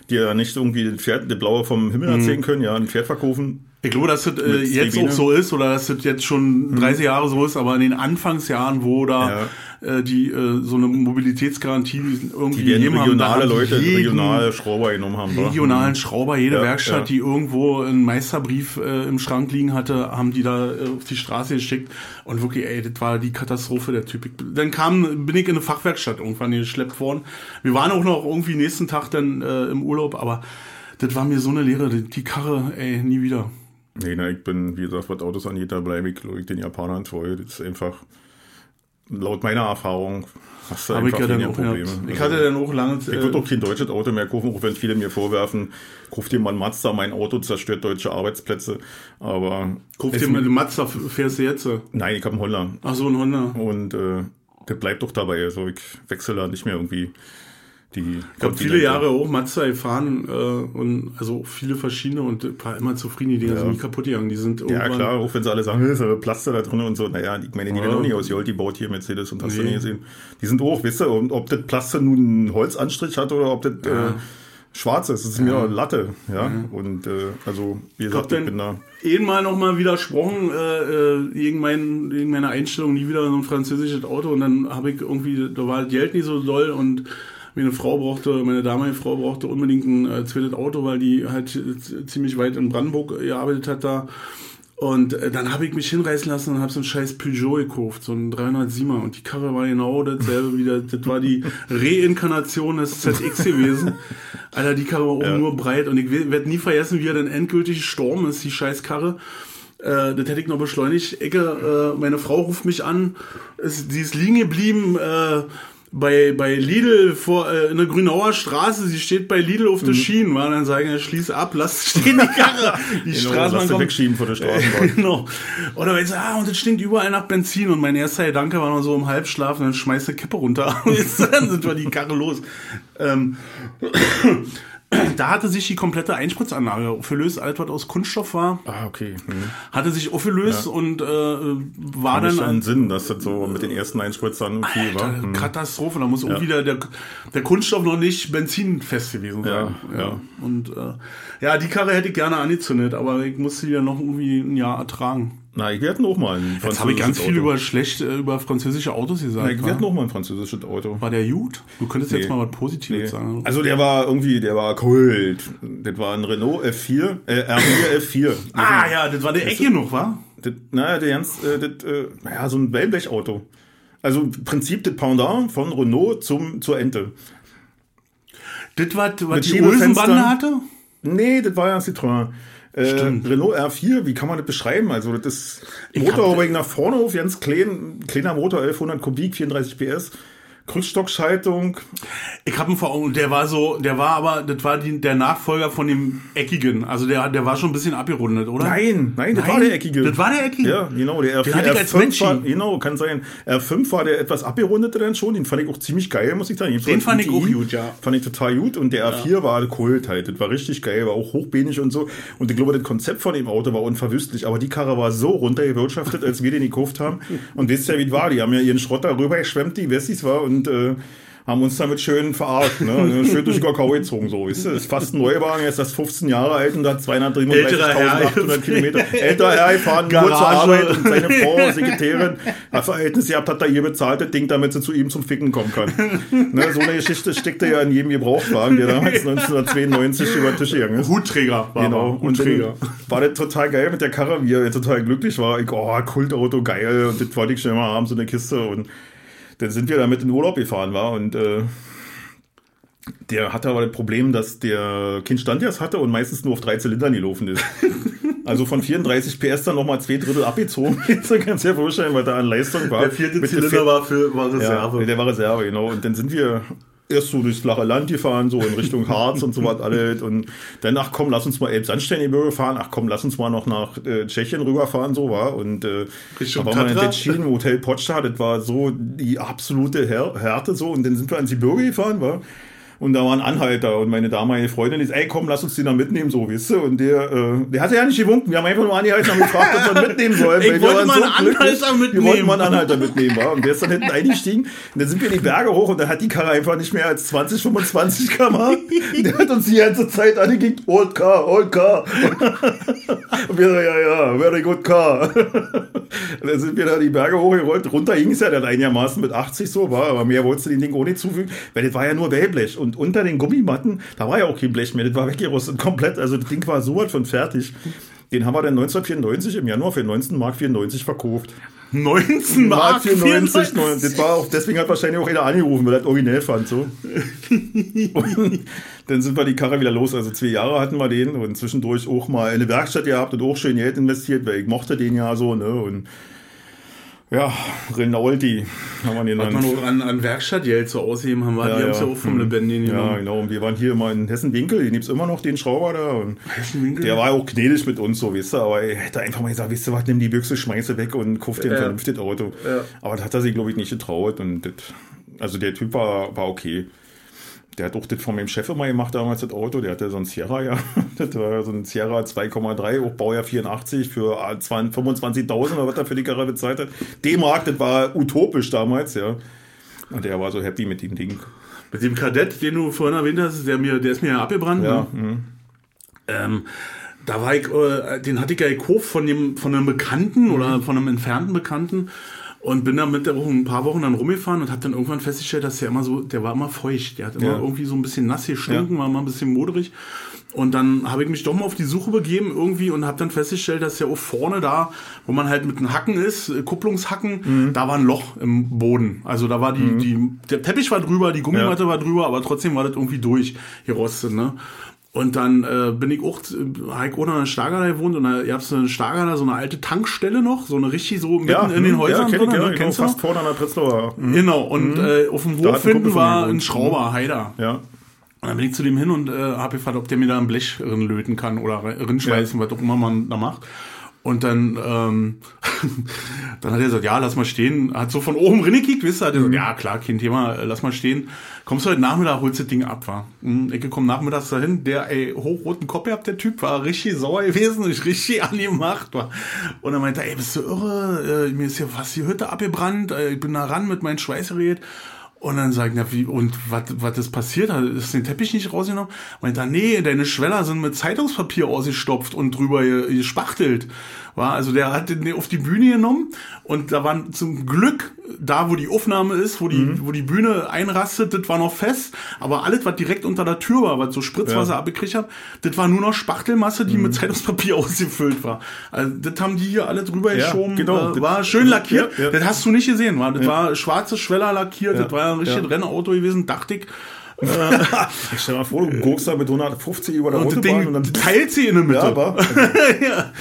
sie dir nicht irgendwie das Pferd, das Blaue vom Himmel erzählen können, ja, ein Pferd verkaufen. Ich glaube, dass das äh, jetzt auch so ist oder dass das jetzt schon 30 Jahre so ist, aber in den Anfangsjahren, wo da äh, die äh, so eine Mobilitätsgarantie irgendwie Die gegeben regionale haben Leute, regionale Schrauber genommen haben. regionalen Schrauber, jede Ja, Werkstatt, ja. die irgendwo einen Meisterbrief äh, im Schrank liegen hatte, haben die da äh, auf die Straße geschickt und wirklich, ey, das war die Katastrophe der Typ. Ich, dann kam, bin ich in eine Fachwerkstatt irgendwann geschleppt worden. Wir waren auch noch irgendwie nächsten Tag dann äh, im Urlaub, aber das war mir so eine Lehre, die, Karre, ey, nie wieder. Nee, na, ich bin, wie gesagt, was Autos angeht, da bleibe ich, glaub ich, den Japanern treu. Das ist einfach, laut meiner Erfahrung, hast du Aber ich, einfach ja dann weniger auch, ja, Probleme. ich Also, hatte dann auch lange Ich würde auch kein deutsches Auto mehr kaufen, auch wenn viele mir vorwerfen, kauf dir mal ein Mazda, mein Auto zerstört deutsche Arbeitsplätze. Aber es- dir mal den Mazda, fährst du jetzt? nein, ich habe einen Honda Ach so, ein Honda. und äh, der bleibt doch dabei. Also ich wechsle da nicht mehr irgendwie die. Ich habe viele Jahre auch Mazda gefahren äh, und also viele verschiedene und war immer zufrieden, die Dinger Ja. sind nie kaputt gegangen. Die sind Ja, klar, auch wenn sie alle sagen, *laughs* ist aber Plaster da drin und so. Naja, ich meine, die Ja. werden auch nicht aus Jolt, die baut hier Mercedes und hast du Nee. nie gesehen. Die sind auch, wisst ihr, und ob das Plaster nun einen Holzanstrich hat oder ob das äh, schwarz ist, das ist mir Latte. Ja, und äh, also, wie gesagt, ich dann- bin da. Eben mal nochmal widersprochen äh, äh, gegen, mein, gegen meine Einstellung, nie wieder so ein französisches Auto und dann habe ich irgendwie, da war das Geld nicht so doll und meine Frau brauchte, meine damalige Frau brauchte unbedingt ein äh, zweites Auto, weil die halt ziemlich weit in Brandenburg gearbeitet hat da. Und äh, dann habe ich mich hinreißen lassen und habe so einen scheiß Peugeot gekauft, so einen 307er. Und die Karre war genau dasselbe wieder. Das war die Reinkarnation des ZX gewesen. Alter, die Karre war auch nur breit. Und ich werde nie vergessen, wie er dann endgültig gestorben ist, die scheiß Karre. Äh, das hätte ich noch beschleunigt. Ecke, äh, meine Frau ruft mich an. Ist, die ist liegen geblieben. Äh, bei, bei Lidl vor, äh, in der Grünauer Straße, sie steht bei Lidl auf der Schienen, war dann sagen, schließ ab, lass stehen die Karre. *laughs* Die Genau, Straßenbahn kommt. wegschieben vor der *laughs* Straßenbahn. genau. Oder wenn sie, ah, und es stinkt überall nach Benzin und mein erster Gedanke war noch so im Halbschlaf und dann schmeißt die Kippe runter. *laughs* Und jetzt, dann sind wir die Karre los. Ähm, *clears throat* da hatte sich die komplette Einspritzanlage aufgelöst, alles was aus Kunststoff war, Ah, okay. Hm. hatte sich aufgelöst und äh, war Hat dann schon Sinn, dass das so mit den ersten Einspritzern okay war. Alter, Hm. Katastrophe, da muss auch wieder der, der Kunststoff noch nicht benzinfest gewesen sein. Ja, ja. Und äh, ja, die Karre hätte ich gerne angezündet, aber ich musste die ja noch irgendwie ein Jahr ertragen. Na, ich werde noch mal ein Jetzt habe ich ganz französisches viel Auto. über schlecht äh, über französische Autos gesagt. Ich wa? werde noch mal ein französisches Auto. War der gut? Du könntest jetzt Nee. mal was Positives Nee. sagen. Also der war irgendwie, der war Kult. Das war ein Renault F4, äh, R4 F4. *laughs* ah ja, das war der Ecke noch, wa? Das, naja, der ganz, äh, das, äh, naja, so ein Wellblechauto. Also im Prinzip das Pendant von Renault zum, zur Ente. Das war, was Mit die. Olsenbande hatte? Nee, das war ja ein Citroën. Äh, Stimmt. Renault R4, wie kann man das beschreiben? Also das ist Motorhaube nach vorne auf, ganz klein, kleiner Motor, 1100 Kubik, 34 PS, Krückstockschaltung. Ich habe ihn vor Augen, der war so, der war aber, das war die, der Nachfolger von dem Eckigen. Also der, der war schon ein bisschen abgerundet, oder? Nein, nein, das Nein, war der eckige. das war der eckige? Ja, genau, der R4. Den hatte ich als R5 Mensch. war, genau, kann sein. R5 war der etwas abgerundete dann schon, den fand ich auch ziemlich geil, muss ich sagen. Den fand ich auch gut, ja. Fand ich total gut und der R4 war Kult halt, das war richtig geil, war auch hochbenig und so. Und ich glaube, das Konzept von dem Auto war unverwüstlich, aber die Karre war so runtergewirtschaftet, als wir den gekauft haben. Und wisst ja, wie es war, die haben ja ihren Schrott darüber geschwemmt, die Wessis war und äh, haben uns damit schön verarscht, ne? schön durch Kakao gezogen, so, weißt du? Ist fast ein Neuwagen, jetzt ist das 15 Jahre alt und hat 233.800 Kilometer. Älterer Herr gefahren, nur zur Arbeit und seine Frau, Sekretärin, hat Verhältnis gehabt, hat da ihr bezahlt, das Ding, damit sie zu ihm zum Ficken kommen kann. ne? So eine Geschichte steckte ja in jedem Gebrauchtwagen, der damals 1992 über den Tisch gegangen ist. Hutträger war Genau. Und dann war das total geil mit der Karre, wie er total glücklich war. Ich, oh, Kultauto, geil. Und das wollte ich schon mal haben, so eine Kiste. Und dann sind wir damit in Urlaub gefahren, war und äh, der hatte aber das Problem, dass der Kind Standjas hatte und meistens nur auf drei Zylindern gelaufen ist. *laughs* Also von 34 PS dann nochmal zwei Drittel abgezogen. so kannst du dir vorstellen, was da an Leistung war. Der vierte Zylinder war für war Reserve. Ja, der war Reserve, genau. Und dann sind wir erst so durchs flache Land gefahren, so in Richtung Harz und so was alles. Und dann, ach komm, lass uns mal Elbsandsteingebirge fahren. Ach komm, lass uns mal noch nach äh, Tschechien rüberfahren, so war. Und äh, Richtung da waren wir in Tschechien, Hotel Potsdam, das war so die absolute Härte so. Und dann sind wir ans Gebirge gefahren, war. Und da war ein Anhalter und meine damalige Freundin ist, ey komm, lass uns den da mitnehmen, so, weißt du? Und der, äh, der hatte ja nicht gewunken. Wir haben einfach nur angehalten und *laughs* gefragt, ob wir mitnehmen sollen. Ich wollte mal so einen Anhalter mitnehmen. Wir wollten mal einen Anhalter mitnehmen, war. Und der ist dann hinten *laughs* eingestiegen. Und dann sind wir die Berge hoch und dann hat die Karre einfach nicht mehr als 20, 25 km. der hat uns die ganze Zeit angekickt, old car, old car. *laughs* und wir so, ja, ja, very good car. und dann sind wir da die Berge hochgerollt. Runter ging es ja dann einigermaßen mit 80 so, war. Aber mehr wolltest du den Ding ohne zufügen, weil das war ja nur Wellblech. Und und unter den Gummimatten, da war ja auch kein Blech mehr, das war weggerostet komplett. Also das Ding war so was von fertig. Den haben wir dann 1994 im Januar für 19 Mark 94 verkauft. 19 Mark 94? 94. Das war auch, deswegen hat wahrscheinlich auch einer angerufen, weil er das originell fand. So. und *laughs* dann sind wir die Karre wieder los. Also zwei Jahre hatten wir den und zwischendurch auch mal eine Werkstatt gehabt und auch schön Geld investiert, weil ich mochte den ja so. Ne? Und ja, Rinaldi haben wir genannt. Hat man noch an, an Werkstattgeld so ausheben, haben wir, ja, die ja. haben ja auch vom hm. Lebendigen genommen. Ja, genau. Und wir waren hier mal in Hessen-Winkel, den gibt es immer noch, den Schrauber da. Und der war auch gnädig mit uns, so, weißt du, aber er hätte einfach mal gesagt, weißt du was, nimm die Büchse, schmeiße weg und kauf dir ein ja. vernünftiges Auto. Ja. Aber das hat er sich, glaube ich, nicht getraut. Und das, also der Typ war, war okay der hat auch das von meinem Chef immer gemacht damals, das Auto. Der hatte so ein Sierra, ja. *laughs* Das war so ein Sierra 2,3, auch Baujahr 84 für 25.000 oder was er für die Karre bezahlt hat. D-Mark, das war utopisch damals, ja. Und der war so happy mit dem Ding. Mit dem Kadett, den du vorhin erwähnt hast, der, mir, der ist mir ja abgebrannt. Ja. Ne? Mhm. Ähm, da war ich, äh, den hatte ich ja gekauft von dem, von einem Bekannten mhm. oder von einem entfernten Bekannten. Und bin da mit der Woche ein paar Wochen dann rumgefahren und habe dann irgendwann festgestellt, dass der immer so, der war immer feucht. Der hat immer ja. irgendwie so ein bisschen nass gestunken, ja. war immer ein bisschen moderig. Und dann habe ich mich doch mal auf die Suche begeben irgendwie und habe dann festgestellt, dass ja auch vorne da, wo man halt mit einem Hacken ist, äh, Kupplungshacken, mhm. da war ein Loch im Boden. Also da war die, mhm. die, der Teppich war drüber, die Gummimatte ja. war drüber, aber trotzdem war das irgendwie durchgerostet, ne? Und dann äh, bin ich auch, Heik ohne eine Schlager gewohnt und da gab es eine Schlager, so eine alte Tankstelle noch, so eine richtig so mitten ja, in den hm, Häusern ja, drin, ich, ja, ne? Kennst du fast vorne an der Prenzlauer. Mhm. Genau, und mhm. äh, auf dem Hof hinten war ein Schrauber, Heider. Ja. Und dann bin ich zu dem hin und äh, habe gefragt, ob der mir da ein Blech löten kann oder rinschweißen, ja. was auch immer man da macht. Und dann, ähm, *laughs* dann hat er gesagt, ja, lass mal stehen. Hat so von oben reingekickt, wisst ihr? Hat er gesagt, mhm. ja, klar, kein Thema, lass mal stehen. Kommst du heute Nachmittag, holst das Ding ab, war. Ich komm nachmittags dahin, der, ey, hochroten Kopf gehabt, der Typ, war richtig sauer gewesen, ich *laughs* richtig angemacht, war. Und er meinte, ey, bist du irre? Äh, mir ist ja fast die Hütte abgebrannt, äh, ich bin da ran mit meinem Schweißgerät. Und dann sagen, ja, wie, und was, ist passiert? Ist den Teppich nicht rausgenommen? Meint er, nee, deine Schweller sind mit Zeitungspapier ausgestopft und drüber gespachtelt. War, also der hat den auf die Bühne genommen und da waren zum Glück da, wo die Aufnahme ist, wo die, mhm. wo die Bühne einrastet, das war noch fest, aber alles, was direkt unter der Tür war, was so Spritzwasser ja. abgekriegt hat, das war nur noch Spachtelmasse, die mhm. mit Zeitungspapier *laughs* ausgefüllt war. Also das haben die hier alle drüber ja, geschoben. Genau. Äh, war schön lackiert. Ja, das hast du nicht gesehen, war. Das war schwarzes Schweller lackiert, das war ja ein richtiges Rennauto gewesen, dachte *laughs* ich. Äh, Stell dir mal vor, du guckst da mit 150 über der und Autobahn und dann teilt sie in der Mitte. Ja, aber, *laughs* also, ja.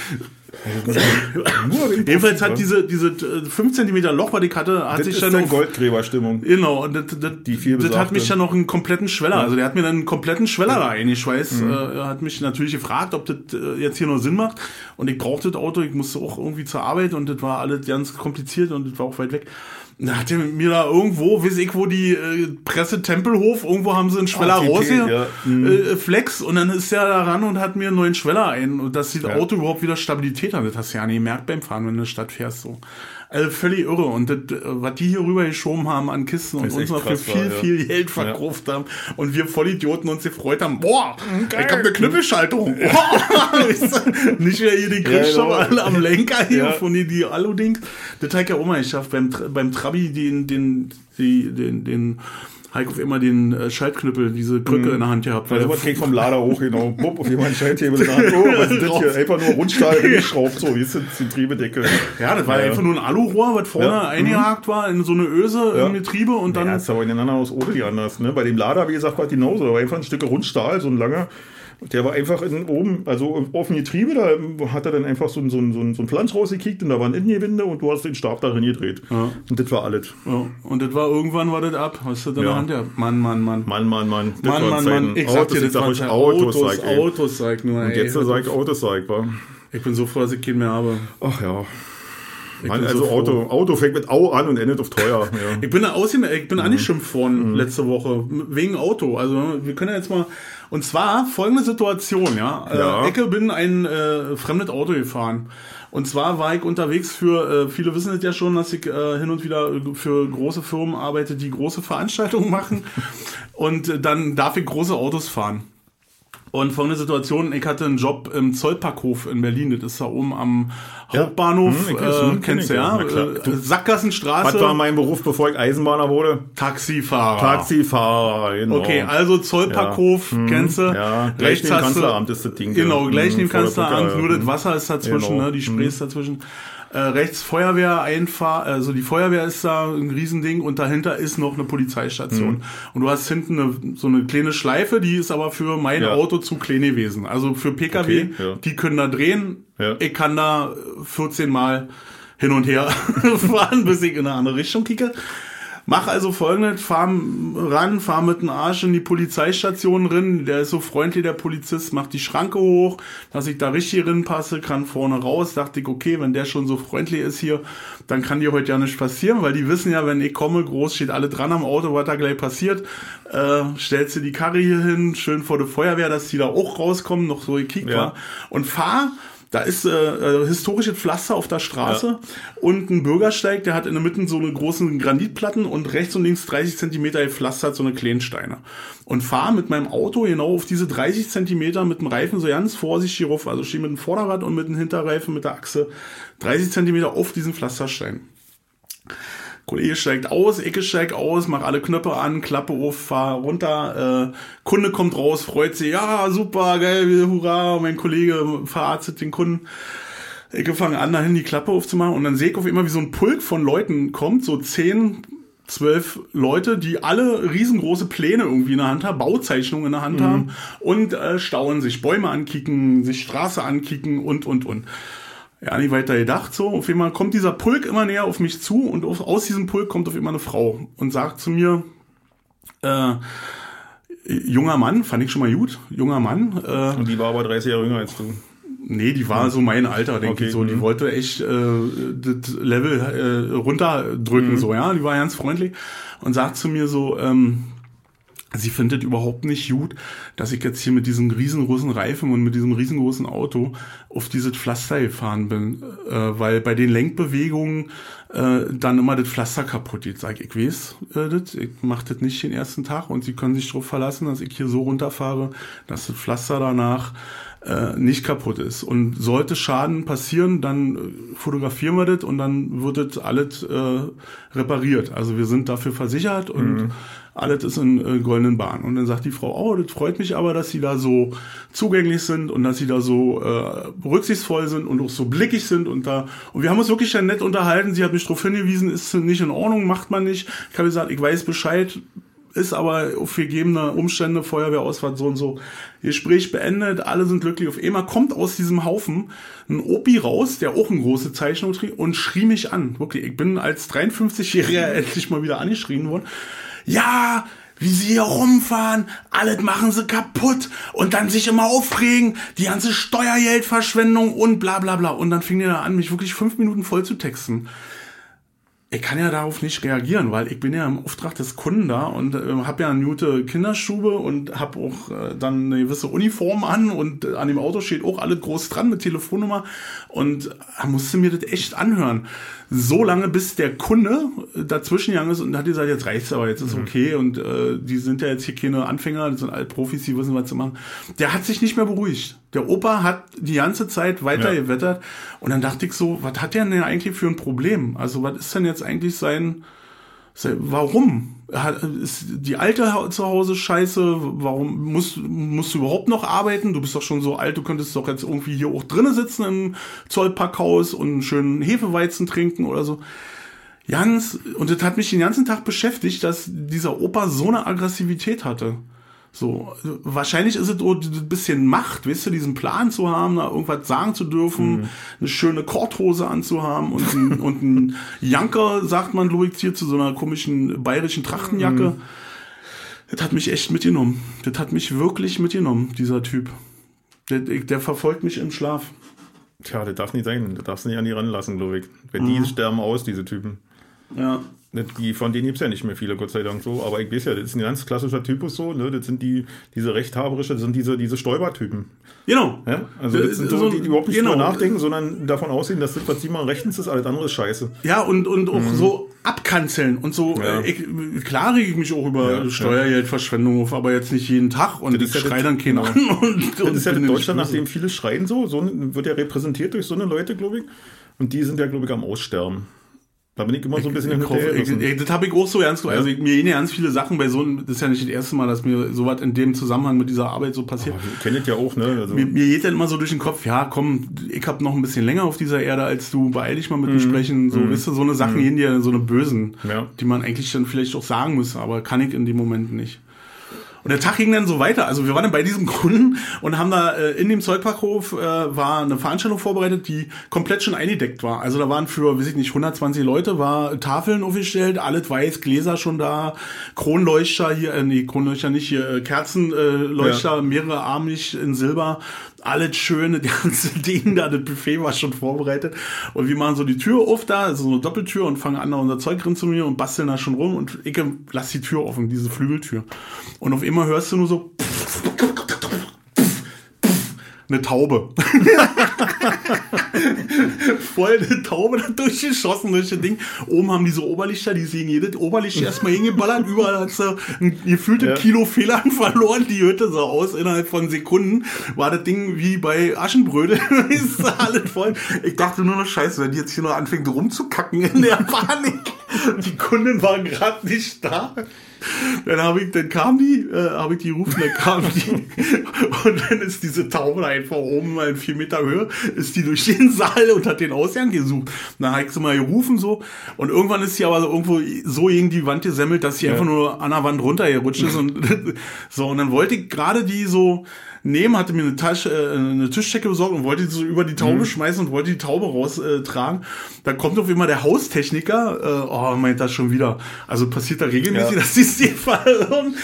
*laughs* Jedenfalls hat diese, diese 5 cm Loch, was ich hatte, hat das sich dann noch. Goldgräberstimmung. Genau, und das, das, die viel das hat mich dann noch einen kompletten Schweller, also der hat mir dann einen kompletten Schweller da eingeschweißt, mhm. äh, hat mich natürlich gefragt, ob das äh, jetzt hier noch Sinn macht. Und ich brauchte das Auto, ich musste auch irgendwie zur Arbeit und das war alles ganz kompliziert und das war auch weit weg. Da hat er mir da irgendwo, weiß ich wo, die äh, Presse Tempelhof, irgendwo haben sie einen Schweller ah, raus hier, ja. mhm. äh, Flex, und dann ist er da ran und hat mir einen neuen Schweller ein, und dass das ja. Auto überhaupt wieder Stabilität hat. Das hast du ja nicht gemerkt beim Fahren, wenn du in der Stadt fährst, so. Also völlig irre. Und das, was die hier rüber geschoben haben an Kisten und uns noch für viel, war, ja. viel Geld verkauft haben und wir Vollidioten uns gefreut haben, boah, ich hab eine Knüppelschaltung. Boah. *laughs* Nicht mehr hier die Griffstoff genau. alle am Lenker hier Ja. von die, die Alu-Dings. Das hat ja auch mal geschafft, beim, beim Trabi den, den, die, den, den, Heiko immer den äh, Schaltknüppel, diese Krücke in der Hand gehabt. Der kriegt vom Lader hoch, genau. *laughs* Bupp, auf jemanden Schalthebel in der Hand. *laughs* Oh, was ist das hier? Einfach nur Rundstahl *laughs* geschraubt, so, wie ist? Die Triebedecke. Ja, das war Ja. einfach nur ein Alurohr, was vorne Ja. eingehakt war in so eine Öse Ja. im Getriebe und dann Ja, ist aber in den anderen aus Odeli anders. Ne? Bei dem Lader, wie gesagt, war genauso. Da war einfach ein Stück Rundstahl, so ein langer. Der war einfach in, oben, also auf dem Getriebe, da hat er dann einfach so ein, so ein, so ein, so ein Pflanz rausgekickt und da war ein Innengewinde und du hast den Stab darin gedreht. Ja. Und das war alles. Ja, und das war irgendwann war das ab. Hast du das in Ja. der Hand gehabt? Mann, Mann, Mann. Mann, Mann, Mann. Das Mann, waren Mann. Mann. Ich sag Autos, dir, das waren euch Zeiten. Autos, Autos, sag. Autos, sag nur. Und jetzt sag ich Autos, sag, wa? Ich bin so froh, dass ich keinen mehr habe. Ach ja. Mann, also so. Auto, Auto fängt mit Au an und endet auf teuer. *laughs* Ja. Ich bin da aussehen, ich Mhm. bin angeschimpft worden letzte Woche wegen Auto. Also wir können ja jetzt mal und zwar folgende Situation, ja. Ja. Äh, Ecke bin ein äh, fremdes Auto gefahren. Und zwar war ich unterwegs für, äh, viele wissen es ja schon, dass ich äh, hin und wieder für große Firmen arbeite, die große Veranstaltungen *laughs* machen. Und äh, dann darf ich große Autos fahren. Und folgende Situation, ich hatte einen Job im Zollparkhof in Berlin, das ist da oben am Ja. Hauptbahnhof, Hm, äh, hm, kenn kennst du ich, ja, ja. Äh, Sackgassenstraße. Was war mein Beruf, bevor ich Eisenbahner wurde? Taxifahrer. Taxifahrer, genau. Okay, also Zollparkhof, kennst du? Ja, gleich neben Kanzleramt ist das Ding. Genau, ja. gleich neben der Kanzleramt, nur ja. das Wasser ist dazwischen, Genau. ne, die Spree ist dazwischen. Äh, rechts Feuerwehr einfahr, also die Feuerwehr ist da ein Riesending und dahinter ist noch eine Polizeistation. Mhm. Und du hast hinten eine, so eine kleine Schleife, die ist aber für mein Ja. Auto zu klein gewesen. Also für Pkw, Okay, ja. die können da drehen. Ja. Ich kann da 14 Mal hin und her *laughs* fahren, bis ich in eine andere Richtung kicke. Mach also folgendes, fahr ran, fahr mit dem Arsch in die Polizeistation drin, der ist so freundlich, der Polizist, macht die Schranke hoch, dass ich da richtig rinpasse, kann vorne raus, dachte ich, okay, wenn der schon so freundlich ist hier, dann kann dir heute ja nichts passieren, weil die wissen ja, wenn ich komme, groß steht alle dran am Auto, was da gleich passiert, äh, stellst du die Karre hier hin, schön vor der Feuerwehr, dass die da auch rauskommen, noch so gekickt Ja. war, und fahr, da ist äh, äh, historisches Pflaster auf der Straße und ein Bürgersteig, der hat in der Mitte so eine großen Granitplatten und rechts und links 30 Zentimeter gepflastert, so eine Kleinsteine. Und fahre mit meinem Auto genau auf diese 30 Zentimeter mit dem Reifen so ganz vorsichtig rauf, also stehe mit dem Vorderrad und mit dem Hinterreifen, mit der Achse 30 Zentimeter auf diesen Pflasterstein. Kollege steigt aus, Ecke steigt aus, mach alle Knöpfe an, Klappe auf, fahr runter, äh, Kunde kommt raus, freut sich, ja, super, geil, hurra, mein Kollege verarztet den Kunden. Ich fange an, dahin die Klappe aufzumachen und dann sehe ich auf immer, wie so ein Pulk von Leuten kommt, so zehn, zwölf Leute, die alle riesengroße Pläne irgendwie in der Hand haben, Bauzeichnungen in der Hand haben und äh, staunen sich, Bäume ankicken, sich Straße ankicken und, und, und. Ja, nicht weiter gedacht so. Auf einmal kommt dieser Pulk immer näher auf mich zu und auf, aus diesem Pulk kommt auf einmal eine Frau und sagt zu mir, äh, junger Mann, fand ich schon mal gut, junger Mann, äh, Und die war aber 30 Jahre jünger als du. Nee, die war so mein Alter, denke Okay, ich so. Die mhm. wollte echt äh, das Level äh, runterdrücken, so, ja. Die war ganz freundlich und sagt zu mir so, ähm, sie findet überhaupt nicht gut, dass ich jetzt hier mit diesem riesengroßen Reifen und mit diesem riesengroßen Auto auf dieses Pflaster gefahren bin, äh, weil bei den Lenkbewegungen äh, dann immer das Pflaster kaputt geht. Sag ich, ich weiß äh, das, ich mach das nicht den ersten Tag und sie können sich darauf verlassen, dass ich hier so runterfahre, dass das Pflaster danach äh, nicht kaputt ist. Und sollte Schaden passieren, dann äh, fotografieren wir das und dann wird das alles äh, repariert. Also wir sind dafür versichert und alles ist in äh, goldenen Bahnen. Und dann sagt die Frau, oh, das freut mich aber, dass sie da so zugänglich sind und dass sie da so äh, rücksichtsvoll sind und auch so blickig sind und da und wir haben uns wirklich dann nett unterhalten. Sie hat mich darauf hingewiesen, ist nicht in Ordnung, macht man nicht. Ich habe gesagt, ich weiß Bescheid, ist aber auf gegebene Umstände, Feuerwehrausfahrt so und so. Gespräch beendet, alle sind glücklich. Auf einmal kommt aus diesem Haufen ein Opi raus, der auch eine große Zeichnung trägt und schrie mich an. Wirklich, ich bin als 53-Jähriger *laughs* endlich mal wieder angeschrien worden. Ja, wie sie hier rumfahren, alles machen sie kaputt und dann sich immer aufregen, die ganze Steuergeldverschwendung und bla bla bla. Und dann fing der an, mich wirklich fünf Minuten voll zu texten. Ich kann ja darauf nicht reagieren, weil ich bin ja im Auftrag des Kunden da und äh, habe ja eine gute Kinderstube und habe auch äh, dann eine gewisse Uniform an und äh, an dem Auto steht auch alles groß dran mit Telefonnummer und da musste mir das echt anhören. So lange, bis der Kunde dazwischen gegangen ist und hat gesagt, jetzt reicht's aber, jetzt ist okay und äh, die sind ja jetzt hier keine Anfänger, das sind alle Profis, die wissen, was zu machen. Der hat sich nicht mehr beruhigt. Der Opa hat die ganze Zeit weiter Ja. gewettert und dann dachte ich so, was hat der denn eigentlich für ein Problem? Also was ist denn jetzt eigentlich sein, sein warum? Hat- Ist die alte zu Hause scheiße? Warum musst, musst du überhaupt noch arbeiten? Du bist doch schon so alt, du könntest doch jetzt irgendwie hier auch drinnen sitzen im Zollpackhaus und einen schönen Hefeweizen trinken oder so. Ganz, und das hat mich den ganzen Tag beschäftigt, dass dieser Opa so eine Aggressivität hatte. So, wahrscheinlich ist es auch ein bisschen Macht, weißt du, diesen Plan zu haben, da irgendwas sagen zu dürfen, eine schöne Korthose anzuhaben und ein, *laughs* und ein Janker, sagt man, ich, hier zu so einer komischen bayerischen Trachtenjacke. Das hat mich echt mitgenommen. Das hat mich wirklich mitgenommen, dieser Typ. Der, der verfolgt mich im Schlaf. Tja, das darf nicht sein. Das darfst du nicht an die ranlassen, ich. Wenn die sterben aus, diese Typen. Ja. Die, von denen gibt es ja nicht mehr viele, Gott sei Dank so. Aber ich weiß ja, das ist ein ganz klassischer Typus so. Ne? Das sind die, diese rechthaberische, das sind diese, diese Stäubertypen. Genau. Ja? Also das sind so, So- die, die überhaupt nicht genau. drüber nachdenken, sondern davon ausgehen, dass das, was sie mal rechtens ist, alles andere ist scheiße. Ja, und, und auch so abkanzeln und so. Mhm. Ja. Äh, ich, klar rege ich mich auch über Ja, Steuergeldverschwendung auf, aber jetzt nicht jeden Tag und Das ich schreie dann keinen genau. an. Und, Das ist ja in Deutschland, nachdem viele schreien so, so wird ja repräsentiert durch so eine Leute, glaube ich. Und die sind ja, glaube ich, am Aussterben. Da bin ich immer so ein bisschen Ich ich, ich, das habe ich auch so ernst genommen. Also ich, mir gehen ja ganz viele Sachen bei so einem, das ist ja nicht das erste Mal, dass mir sowas in dem Zusammenhang mit dieser Arbeit so passiert. Ich kenne das ja auch, ne? Also, Mir, mir geht dann immer so durch den Kopf, ja, komm, ich habe noch ein bisschen länger auf dieser Erde als du, beeil dich mal mit mir sprechen. So, weißt du, so eine Sachen gehen dir so eine Bösen, Ja. die man eigentlich dann vielleicht auch sagen muss, aber kann ich in dem Moment nicht. Und der Tag ging dann so weiter. Also wir waren dann bei diesem *laughs* Kunden und haben da äh, in dem Zeugpackhof äh, war eine Veranstaltung vorbereitet, die komplett schon eingedeckt war. Also da waren für, weiß ich nicht, 120 Leute, war Tafeln aufgestellt, alles weiß, Gläser schon da, Kronleuchter hier, äh, nee, Kronleuchter nicht hier, äh, Kerzenleuchter, äh, Leuchter, mehrere armig in Silber, alles schön, das ganze Ding da, das Buffet war schon vorbereitet. Und wir machen so die Tür auf da, also so eine Doppeltür und fangen an, da unser Zeug drin zu nehmen und basteln da schon rum und ich lass die Tür offen, diese Flügeltür. Und auf immer hörst du nur so eine Taube. *laughs* Voll eine Taube da durchgeschossen durch das Ding. Oben haben diese Oberlichter, die sehen jedes Oberlicht erstmal hingeballert. Überall hat sie ein gefühlte Ja. Kilo Fehlern *laughs* verloren. Die Hütte sah aus. Innerhalb von Sekunden war das Ding wie bei Aschenbrödel. *laughs* ist alles voll. Ich dachte nur noch, scheiße, wenn die jetzt hier noch anfängt rumzukacken in der Panik. Die Kundin war gerade nicht da. Dann habe ich, dann kam die, äh, habe ich die gerufen, dann kam die. Und dann ist diese Taube da einfach oben mal in vier Meter Höhe, ist die durch den Saal und hat den Ausgang gesucht. Dann habe ich sie mal gerufen so. Und irgendwann ist sie aber so irgendwo so gegen die Wand gesemmelt, dass sie einfach nur an der Wand runtergerutscht ist und *laughs* so. Und dann wollte ich gerade die so nehmen, hatte mir eine Tasche, äh, eine Tischdecke besorgt und wollte die so über die Taube schmeißen und wollte die Taube raustragen. Äh, da kommt auf immer der Haustechniker, äh, oh, meint das schon wieder. Also passiert da regelmäßig, Ja. dass die sie verirren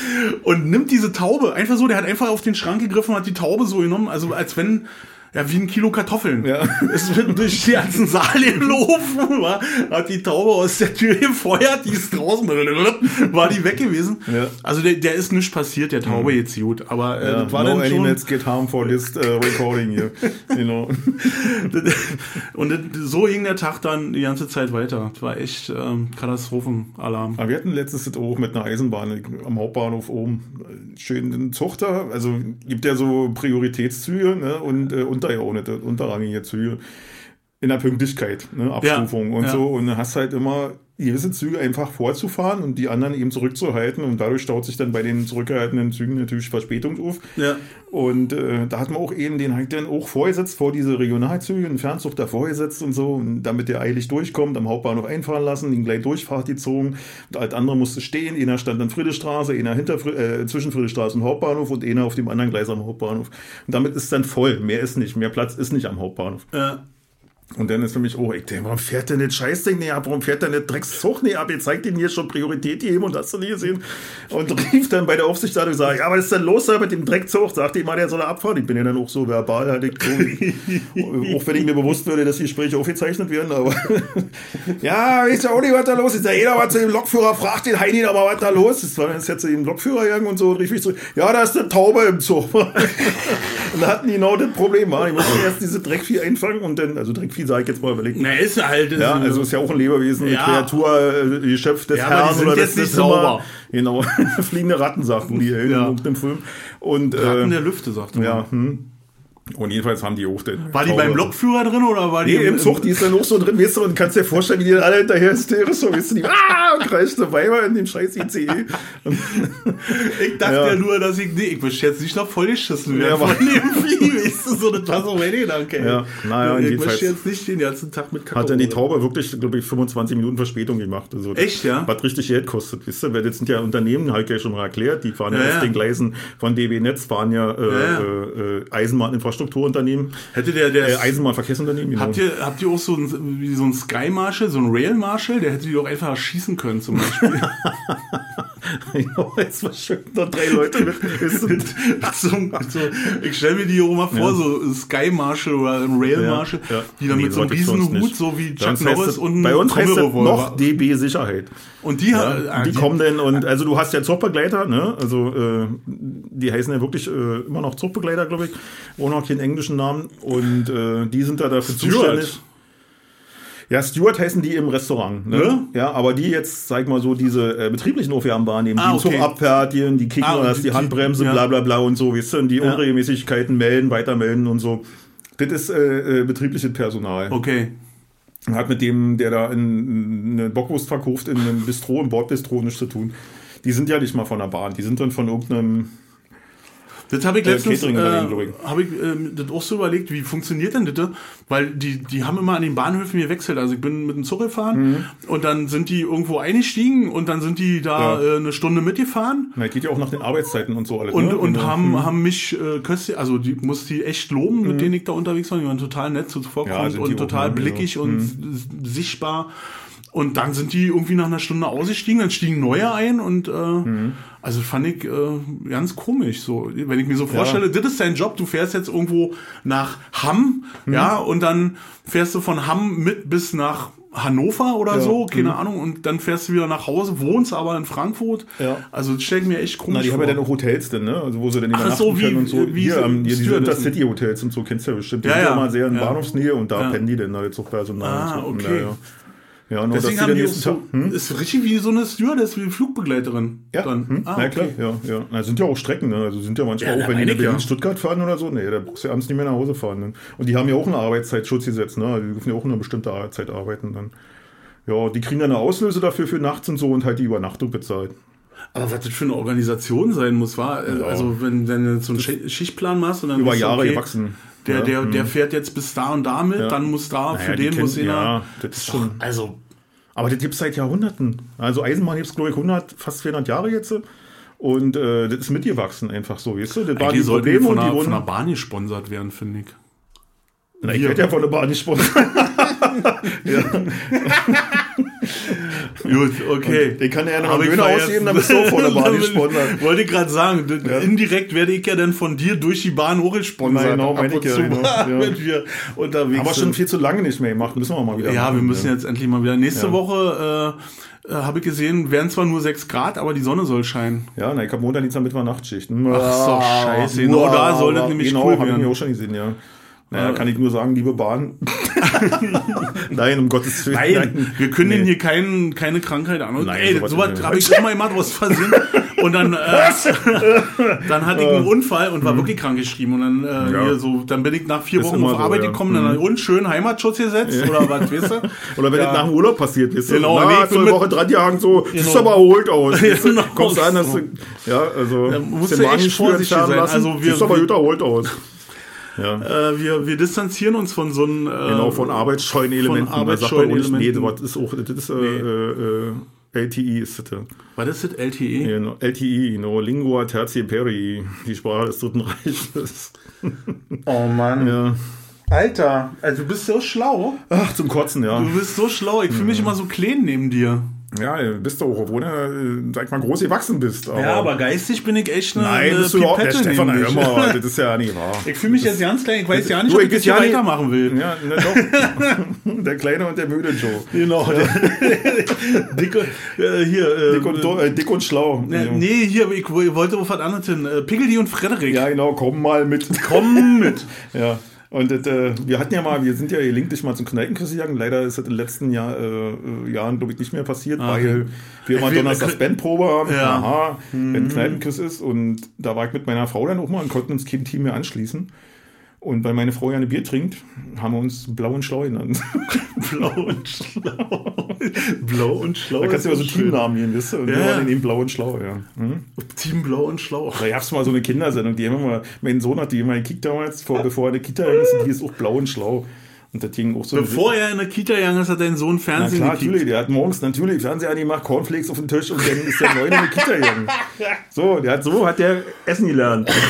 und nimmt diese Taube einfach so, der hat einfach auf den Schrank gegriffen und hat die Taube so genommen, also als wenn ja, wie ein Kilo Kartoffeln. Ja. *laughs* Es wird durch den ganzen Saal gelaufen, war, hat die Taube aus der Tür gefeuert, die ist draußen, *laughs* war die weg gewesen. Ja. Also der, der ist nichts passiert, der Taube jetzt gut, aber äh, ja, das war no dann schon, animals get harmed for this uh, recording hier. Genau. *laughs* und das, so ging der Tag dann die ganze Zeit weiter. Das war echt ähm, Katastrophenalarm. Aber wir hatten letztes auch mit einer Eisenbahn am Hauptbahnhof oben. Schön den Zuchter, also gibt ja so Prioritätszüge ne, und äh, untergeordnete, unterrangige Züge in der Pünktlichkeit, ne, Abstufung und ja. so. Und dann hast halt immer gewisse Züge einfach vorzufahren und die anderen eben zurückzuhalten. Und dadurch staut sich dann bei den zurückgehaltenen Zügen natürlich Verspätung auf. Ja. Und äh, da hat man auch eben den halt dann auch vorgesetzt, vor diese Regionalzüge, einen Fernzug davor gesetzt und so, und damit der eilig durchkommt, am Hauptbahnhof einfahren lassen, ihn gleich Durchfahrt gezogen. Und alt andere musste stehen, einer stand an Friedrichstraße, einer hinter, äh, zwischen Friedrichstraße und Hauptbahnhof und einer auf dem anderen Gleis am Hauptbahnhof. Und damit ist dann voll, mehr ist nicht, mehr Platz ist nicht am Hauptbahnhof. Äh, Und dann ist für mich, oh, ich denke, warum fährt denn das Scheißding nicht ab? Warum fährt denn der Dreckszug nicht ab? Ihr zeigt ihnen hier schon Priorität gegeben und hast du nie gesehen. Und *laughs* rief dann bei der Aufsicht an und sagt, ja, was ist denn los da mit dem Dreckzug? Sagt ihm mal, der soll abfahren. Ich bin ja dann auch so verbal, halt ich so, *laughs* auch wenn ich mir bewusst würde, dass die Gespräche aufgezeichnet werden, aber *laughs* ja, ist ja auch nicht, was da los ist. Da jeder mal zu dem Lokführer, fragt den Heini aber, was da los ist. Das war jetzt zu dem Lokführer gegangen und so und rief ich so, ja, da ist eine Taube im Zug. Und da hatten die genau das Problem, war. Ich musste erst diese Dreckvieh einfangen und dann, also Dreckvieh sage ich jetzt mal überlegt. Na, ist halt. Ist Ja, also ist ja auch ein Lebewesen, eine Ja. Kreatur, äh, Geschöpf des Ja, die Herrn oder jetzt des nicht sauber. Genau, *laughs* fliegende Ratten, sagten die in Ja. irgendeinem Film. Und, Ratten äh, der Lüfte, sagt er. ja, hm. Und jedenfalls haben die auch den. War die beim Lokführer drin oder war die Nee, im Zug, die ist dann auch so drin, weißt du, und kannst dir vorstellen, wie die dann alle hinterher hysterisch so, weißt du, die, ah, und kreischt so Weiber in dem scheiß ICE. *laughs* Ich dachte Ja. ja, nur, dass ich. Nee, ich möchte jetzt nicht noch voll geschissen werden Ja, von dem Vieh. Weißt du, so, das war so mein Gedanke. ey. Ja, naja, ich möchte jetzt nicht den ganzen Tag mit Kakao. hat dann die. Taube wirklich, glaube ich, 25 Minuten Verspätung gemacht. Also, Echt, ja? Was richtig Geld kostet, wisst ihr, weil das sind ja Unternehmen, habe ich ja schon mal erklärt, die fahren ja, auf den Gleisen von DB Netz, fahren ja, äh, Ja, Eisenbahninfrastrukturunternehmen, Hätte der, der äh, Eisenbahnverkehrsunternehmen, genau. Habt ihr, habt ihr auch so ein, wie so ein Sky Marshal, so ein Rail Marshal? Der hätte die doch einfach schießen können zum Beispiel. *laughs* ja, jetzt verschwinden da drei Leute mit. *laughs* So, so, ich stelle mir die auch mal vor, Ja. so ein Sky Marshal oder ein Rail Ja, Marshal, ja. die dann Nee, mit so einem riesen Hut, so wie Chuck Norris und Bei uns heißt noch DB Sicherheit. Und die, Ja, und die die kommen dann und also du hast ja Zugbegleiter, ne? Also äh, die heißen ja wirklich äh, immer noch Zugbegleiter, glaube ich, auch noch keinen englischen Namen und äh, die sind da dafür Steward. zuständig. Ja, Steward heißen die im Restaurant, ne? Ja? Ja, aber die jetzt, sag ich mal so, diese äh, betrieblichen Aufgaben wahrnehmen, Ah, die okay. zum Abfertigen, die kicken Ah, und das, die- die, Handbremse, ja. bla bla bla und so, weißt du, und die Ja. Unregelmäßigkeiten melden, weitermelden und so. Das ist äh, äh, betriebliches Personal. Okay. Hat mit dem, der da in, eine Bockwurst verkauft, in einem Bistro, im Bordbistro nichts zu tun. Die sind ja nicht mal von der Bahn, die sind dann von irgendeinem. Das habe ich Äh, letztens, äh, habe ich ähm, das auch so überlegt, wie funktioniert denn das? Weil die, die haben immer an den Bahnhöfen gewechselt. Also ich bin mit dem Zug gefahren und dann sind die irgendwo eingestiegen und dann sind die da Mhm. Ja. äh, eine Stunde mitgefahren. Na, geht ja auch nach den Arbeitszeiten und so alles. Und, ne? und äh, haben, haben mich äh, köstlich, also die muss die echt loben, mit denen ich da unterwegs war. Die waren total nett zuvorkommend Mhm. Ja, und total blickig Ja. und s- sichtbar. Und dann sind die irgendwie nach einer Stunde ausgestiegen, dann stiegen neue ein und äh, Mhm. also fand ich äh, ganz komisch. So, wenn ich mir so vorstelle, das ist dein Job, du fährst jetzt irgendwo nach Hamm, Mhm. ja, und dann fährst du von Hamm mit bis nach Hannover oder Ja. so, keine Mhm. Ahnung, und dann fährst du wieder nach Hause, wohnst aber in Frankfurt. Ja. Also das stelle ich mir echt komisch Na, die haben vor. ja dann auch Hotels denn, ne? Also wo sie dann Ach übernachten so, wie- können und so. wie hier, so am, hier diese. Intercity-Hotels und so, kennst du ja bestimmt. Die Ja, sind ja ja. immer sehr in Ja. Bahnhofsnähe und da Ja. pennen die dann halt so Personal. Ah, und so. okay. Ja, ja. Ja, nur Deswegen haben die auch so. Hm? ist richtig wie so eine Stewardess, wie eine Flugbegleiterin. Ja, dann. hm? Ah, na okay. klar, ja, ja. Na, sind ja auch Strecken, ne? Also sind ja manchmal Ja, auch, wenn die ich ja. Stuttgart fahren oder so, nee, da brauchst du abends nicht mehr nach Hause fahren. Ne? Und die haben ja auch ein Arbeitszeitschutzgesetz, ne? Also Die dürfen ja auch eine bestimmte Zeit arbeiten dann. Ja, die kriegen dann eine Auslöse dafür für nachts und so und halt die Übernachtung bezahlt. Aber was das für eine Organisation sein muss, war, also wenn, wenn du so einen Schi- Schichtplan machst und dann Über Jahre okay, gewachsen. Der, ja, der, hm. der fährt jetzt bis da und da mit, Ja. dann muss da, Naja, für die den muss einer. ja, das ist schon- Also, Aber das gibt es seit Jahrhunderten. Also Eisenbahn gibt es, glaube ich, 100, fast 400 Jahre jetzt. Und äh, das ist mitgewachsen einfach so, weißt du? Das waren die die sollten Probleme von und die einer, von einer. Bahn gesponsert werden, finde ich. Na, ich werde ja von der Bahn nicht sponsern. *laughs* *laughs* *laughs* *laughs* Gut, okay. Ich kann ja noch einen Döner ausgeben, dann bist du auch von der Bahn *laughs* gesponsert. Wollte ich gerade sagen, d- indirekt werde ich ja dann von dir durch die Bahn hochgesponsert. Na, genau, meine und ich ja, genau, ja. wenn wir unterwegs Haben wir sind. schon viel zu lange nicht mehr gemacht. Müssen wir mal wieder Ja, machen. wir müssen jetzt endlich mal wieder. Nächste Ja. Woche äh, äh, habe ich gesehen, werden zwar nur 6 Grad, aber die Sonne soll scheinen. Ja, na, ich habe Montag, Dienstag, Mittwoch Nachtschicht. Ach so, scheiße. Genau da soll das nämlich genau, cool habe ich werden. mir auch schon gesehen, ja. Naja, Äh. kann ich nur sagen, liebe Bahn. *laughs* Nein, um Gottes Willen. Nein, wir können Nee. hier kein, keine Krankheit an. Nein, ey, sowas sowas habe ich immer gemacht aus Versehen. Und dann, äh, *laughs* dann hatte ich einen Unfall und war wirklich krank geschrieben. Und dann, äh, Mhm. Ja. hier so, dann bin ich nach vier Wochen immer auf so, Arbeit ja. gekommen, dann Mhm. und schön Heimatschutz gesetzt oder was, *laughs* weißt du? Oder wenn Ja. das nach dem Urlaub passiert, weißt du, Genau, na, nee, ich bin eine Woche dran jagen, so, siehst Genau. du aber erholt aus. Genau. Kommst an, dass du, ja, also, Da musst du echt vorsichtig sein. lassen, Also wir- siehst aber gut erholt aus. Ja. Äh, wir, wir distanzieren uns von so einem. Äh, Genau, von arbeitsscheuen Elementen. von Da sagt man auch nicht, nee, das ist auch, das ist, äh, äh, LTI ist das. ja. Was ist das? LTE? Genau, LTI, no, Lingua Tertii Peri, die Sprache des Dritten Reiches. *laughs* Oh Mann. Ja. Alter, also du bist so schlau. Ach, zum Kotzen, ja. Du bist so schlau. Ich fühle mich immer so klein neben dir. Ja, du bist doch, obwohl du, äh, sag ich mal, groß gewachsen bist. Ja, aber geistig bin ich echt eine, Nein, bist du überhaupt der Pipette Stefan, hör mal, *laughs* das ist ja nicht wahr. Ich fühle mich jetzt ganz klein. Ich weiß ja nicht, Du, ob ich das hier ja nicht- weitermachen will. Ja, ne, doch. *laughs* der Kleine und der müde Joe. Genau. *laughs* Dick und, äh, hier. Äh, Dick und, äh, dick und schlau. äh, nee, hier, ich wollte auf was anderes hin. Äh, Piggledy und Frederik. Ja, genau, komm mal mit. Komm mit. Ja. Und das, äh, wir hatten ja mal, wir sind ja gelinkt mal zum Kneipenküsse gegangen. Leider ist das in den letzten Jahr, äh, Jahren, glaube ich, nicht mehr passiert, Ah, weil wir immer donnerstags Bandprobe haben. Ja. Mhm. Aha, wenn Kneipenkuss ist. Und da war ich mit meiner Frau dann auch mal und konnten uns kein Team mehr anschließen. Und weil meine Frau ja ein Bier trinkt, haben wir uns blau und schlau genannt. *laughs* Blau und schlau. Blau und schlau. Da kannst du ja so. Teamnamen nehmen, wisst ihr? Und Ja, wir waren in dem blau und schlau, ja. Hm? Team Blau und Schlau. Da gab es mal so eine Kindersendung, die haben immer, mein Sohn hat die immer gekickt damals, vor, bevor er in die Kita ist, und die ist auch blau und schlau. Und das ging auch so. Bevor er in der Kita gegangen ist, hat dein Sohn Na Fernsehen klar, gekickt. natürlich, der hat morgens natürlich Fernseher angemacht, Cornflakes auf den Tisch und dann ist der neun in die Kita gegangen. So, der hat so hat der Essen gelernt. *laughs*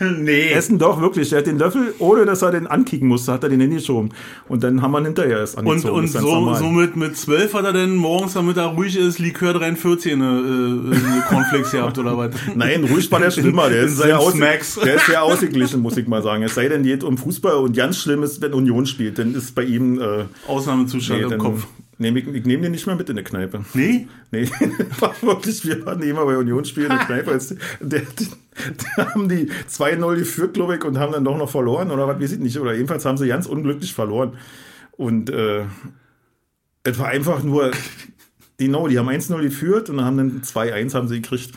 Nee. Essen doch, wirklich. Der hat den Löffel, ohne dass er den ankicken musste, hat er den hingeschoben. Und dann haben wir ihn hinterher erst Und, angezogen. und ganz so, normal. so mit, 12 hat er dann morgens, damit er ruhig ist, Likör 43 eine, äh, eine Cornflakes gehabt oder was? *laughs* Nein, ruhig war der schlimmer. Der ist, sehr aus, der ist sehr ausgeglichen, muss ich mal sagen. Es sei denn, geht um Fußball und ganz schlimm ist, wenn Union spielt, dann ist bei ihm äh, Ausnahmezustand nee, im Kopf. Nehm ich, ich nehme den nicht mehr mit in der Kneipe. Nee? Nee, *laughs* war wirklich, wir waren immer bei Union spielen in der *laughs* Kneipe. Als, der, der haben die 2-0 geführt, glaube ich, und haben dann doch noch verloren oder was weiß ich nicht. Oder jedenfalls haben sie ganz unglücklich verloren. Und äh, es war einfach nur, genau, die haben 1-0 geführt und dann haben dann 2-1 haben sie gekriegt.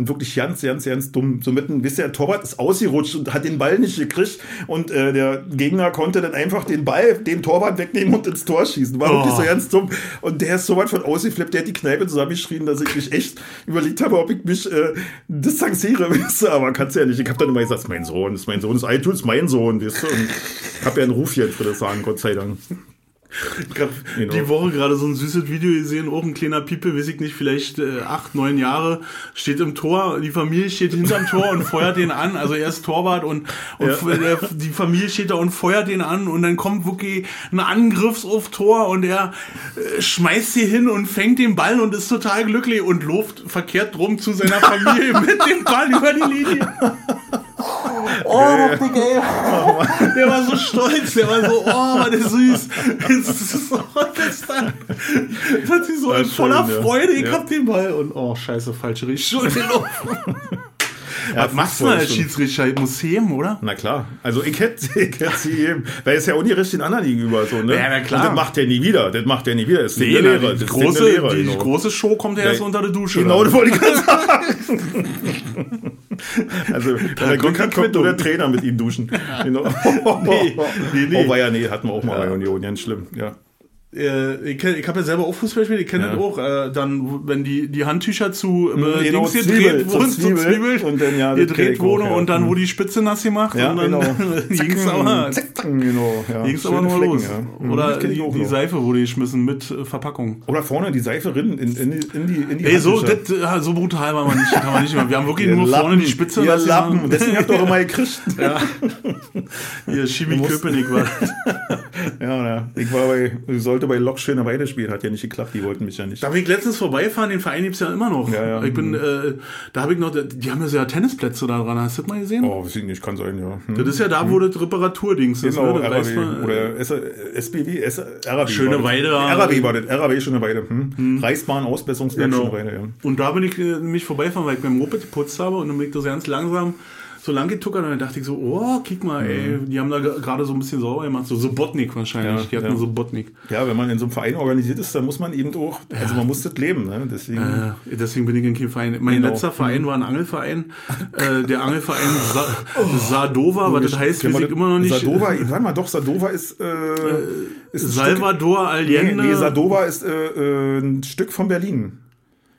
Und wirklich ganz, ganz, ganz dumm. So mitten, wisst ihr, der Torwart ist ausgerutscht und hat den Ball nicht gekriegt. Und äh, der Gegner konnte dann einfach den Ball, den Torwart wegnehmen und ins Tor schießen. War wirklich so Oh. ganz dumm. Und der ist so weit von ausgeflippt, der hat die Kneipe zusammengeschrien, dass ich mich echt überlegt habe, ob ich mich äh, distanziere, *laughs* weißt du. Aber kannst ja nicht. Ich habe dann immer gesagt, mein Sohn ist mein Sohn, ist Eitul ist mein Sohn, weißt du. Und ich habe ja einen Ruf jetzt, würde ich sagen, Gott sei Dank. Genau. die Woche gerade so ein süßes Video gesehen, auch ein kleiner Piepe, weiß ich nicht, vielleicht äh, acht, neun Jahre, steht im Tor, die Familie steht hinterm Tor und feuert den an, also er ist Torwart und, und Ja. der, die Familie steht da und feuert den an und dann kommt wirklich ein Angriff auf Tor und er äh, schmeißt sie hin und fängt den Ball und ist total glücklich und läuft verkehrt drum zu seiner Familie *laughs* mit dem Ball über die Linie. Oh, Dick, ey. *laughs* Der war so stolz, der war so, oh, war der süß. *laughs* Das ist so, das dann, hat sie so in voller schön, ja. Freude, ich Ja. hab den Ball und oh, scheiße, falsche Richtung gelaufen. *laughs* Ja, Was machst du als Fußball ist schon- Schiedsrichter? Museum, oder? Na klar. Also ich hätte, *laughs* ich hätte sie eben, weil es ja ungerecht den anderen gegenüber so, ne? Ja, na klar. Und das macht er nie wieder. Das macht er nie wieder. Das ist Nee, der Lehrer. die, große, Lehrer, die genau. große Show kommt ja erst unter der Dusche. Genau, das wollte ich gerade *laughs* sagen. Also, wenn er Glück kommt die hat, kommt nur der Trainer mit ihm duschen. Genau. Nee, *laughs* nee, nee. Oh, war ja, nee, hatten wir auch mal bei Union, ganz schlimm, ja. Äh, ich kenn- ich habe ja selber auch Fußball gespielt, ich kenne Ja. das auch. Äh, dann, wenn die, die Handtücher zu äh, genau, Dings gedreht wurden, zu Zwiebel. Und dann, ja, gedreht wurde ja. und dann wurde die Spitze nass gemacht Ja, und dann genau. *laughs* ging's aber, Zack, genau, ja. ging's aber noch Flecken, los. ja. Mhm, Oder die, die. Seife wurde geschmissen mit äh, Verpackung. Oder vorne die Seife rinnen in, in, die- in die, in die Ey, so, das, äh, so brutal war man nicht, kann man nicht mehr. Wir haben wirklich nur vorne Lappen, die Spitze nass Lappen. Und deswegen habt ihr auch immer *laughs* gekriegt. Ja. Hier, musst- Köpenick war. *laughs* Ja, ja. Ich war bei, ich sollte bei Lok Schöner Weide spielen, hat ja nicht geklappt, die wollten mich ja nicht. Da bin ich letztens vorbeifahren, den Verein gibt's ja immer noch. Ja, ja. Ich bin, äh, da habe ich noch, die haben ja so ja Tennisplätze da dran, hast du das mal gesehen? Oh, weiß ich nicht, kann sein, ja. Hm. Das ist ja da, wo das Reparaturdings ist, Genau, ne? Das weiß RAW man, oder S SBW, RAW. Schöne das. Weide. RAW war das, RAW Schöne Weide. Hm. Reichsbahn, Ausbesserungswerk Genau. Schöne Weide, ja. Und da bin ich äh, mich vorbeifahren, weil ich beim Moped geputzt habe und dann bin ich da ganz langsam so lang getuckert und dann dachte ich so, oh, guck mal, ey, die haben da ge- gerade so ein bisschen sauber gemacht, so Sobotnik wahrscheinlich, Mhm. Ja, die hatten ja. Sobotnik. Ja, wenn man in so einem Verein organisiert ist, dann muss man eben auch, also man muss das leben, ne? Deswegen. Äh, deswegen bin ich in keinem Verein. Mein Genau. letzter Verein war ein Angelverein. äh, der Angelverein *laughs* Sa Sadova, was das heißt, weiß wir ich immer noch nicht. Sadova, warte mal, doch, Sadova ist, äh, ist ein Salvador Stück, nee, Allende. nee, Sadova ist äh, äh, ein Stück von Berlin.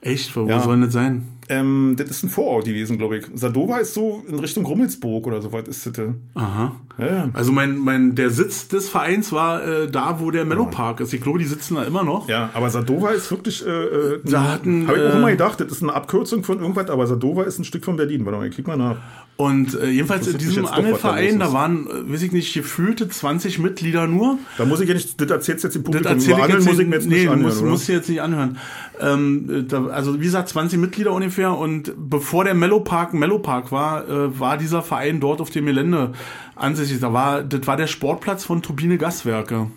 Echt? Wo Ja. soll das sein? Ähm, das ist ein Vorort gewesen, glaube ich. Sadova ist so in Richtung Rummelsburg oder so weit ist das. äh. Aha. Ja. Also mein, mein, der Sitz des Vereins war äh, da, wo der Mellow Park ist. Ich glaube, die sitzen da immer noch. Ja, aber Sadova ist wirklich. Äh, äh, Da hatten, Habe ich auch äh, immer gedacht, das ist eine Abkürzung von irgendwas, aber Sadova ist ein Stück von Berlin. Warte mal, ich klick mal nach. Und äh, jedenfalls in diesem Angelverein, da waren, äh, weiß ich nicht, gefühlte 20 Mitglieder nur. Da muss ich ja nicht, das erzählst jetzt Das Publikum. erzähle Über ich Angeln muss ich mir jetzt nee, nicht anhören, musst, oder? musst du jetzt nicht anhören. Ähm, da, also wie gesagt, 20 Mitglieder ungefähr und bevor der Mellow Park Mellow Park war, äh, war dieser Verein dort auf dem Gelände ansässig. Da war, das war der Sportplatz von Turbine Gaswerke.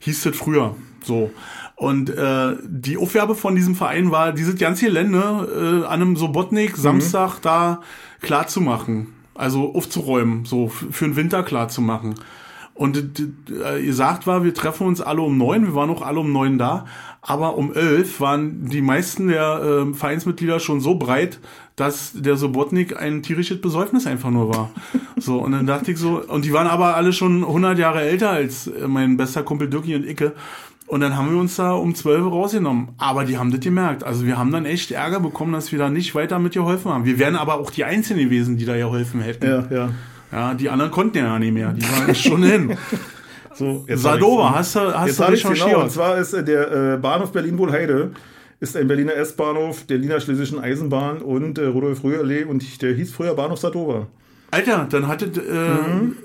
Hieß das früher. So. Und äh, die Aufgabe von diesem Verein war, dieses ganze Gelände äh, an einem Sobotnik Samstag da klar zu machen. Also aufzuräumen, so für den Winter klar zu machen. Und äh, gesagt war, wir treffen uns alle um neun, wir waren auch alle um neun da, aber um elf waren die meisten der äh, Vereinsmitglieder schon so breit, dass der Sobotnik ein tierisches Besäufnis einfach nur war. *laughs* So, und dann dachte ich so, und die waren aber alle schon 100 Jahre älter als äh, mein bester Kumpel Dirki und Icke. Und dann haben wir uns da um 12 rausgenommen. Aber die haben das gemerkt. Also wir haben dann echt Ärger bekommen, dass wir da nicht weiter mit geholfen haben. Wir wären aber auch die Einzigen gewesen, die da geholfen hätten. Ja, ja. Ja, die anderen konnten ja nicht mehr. Die waren schon hin. *laughs* So, jetzt Sadova, hast du, hast Jetzt du recherchiert? genau. Und zwar ist äh, der äh, Bahnhof Berlin-Wohlheide ist ein Berliner S-Bahnhof der Wiener Schlesischen Eisenbahn und äh, Rudolf-Röhrallee und der hieß früher Bahnhof Sadova. Alter, dann hatte, äh, Mhm.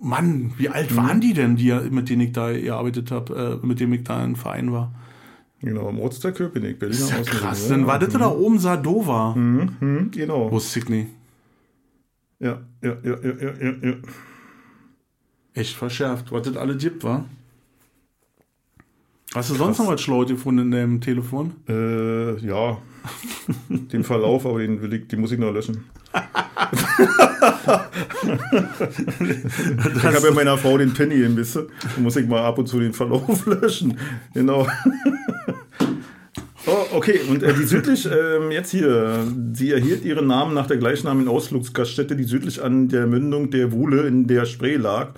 Mann, wie alt waren die denn, die, mit denen ich da gearbeitet habe, äh, mit dem ich da im Verein war? Genau, im Ortsteil Köpenick, Berliner Das ist ja krass, dann war das da oben Sadova. Mhm, genau. Wusste ich nicht. Ja, ja, ja, ja, ja, ja. Echt verschärft, was das alles gibt, war? Hast du sonst noch was Schlaues gefunden in deinem Telefon? Äh, ja. Den Verlauf, aber den, will ich, den muss ich noch löschen. *laughs* ich habe ja meiner Frau den Penny ein bisschen. Da muss ich mal ab und zu den Verlauf *laughs* löschen. Genau. Oh, okay, und äh, die südlich, ähm, jetzt hier, sie erhielt ihren Namen nach der gleichnamigen Ausflugsgaststätte, die südlich an der Mündung der Wuhle in der Spree lag,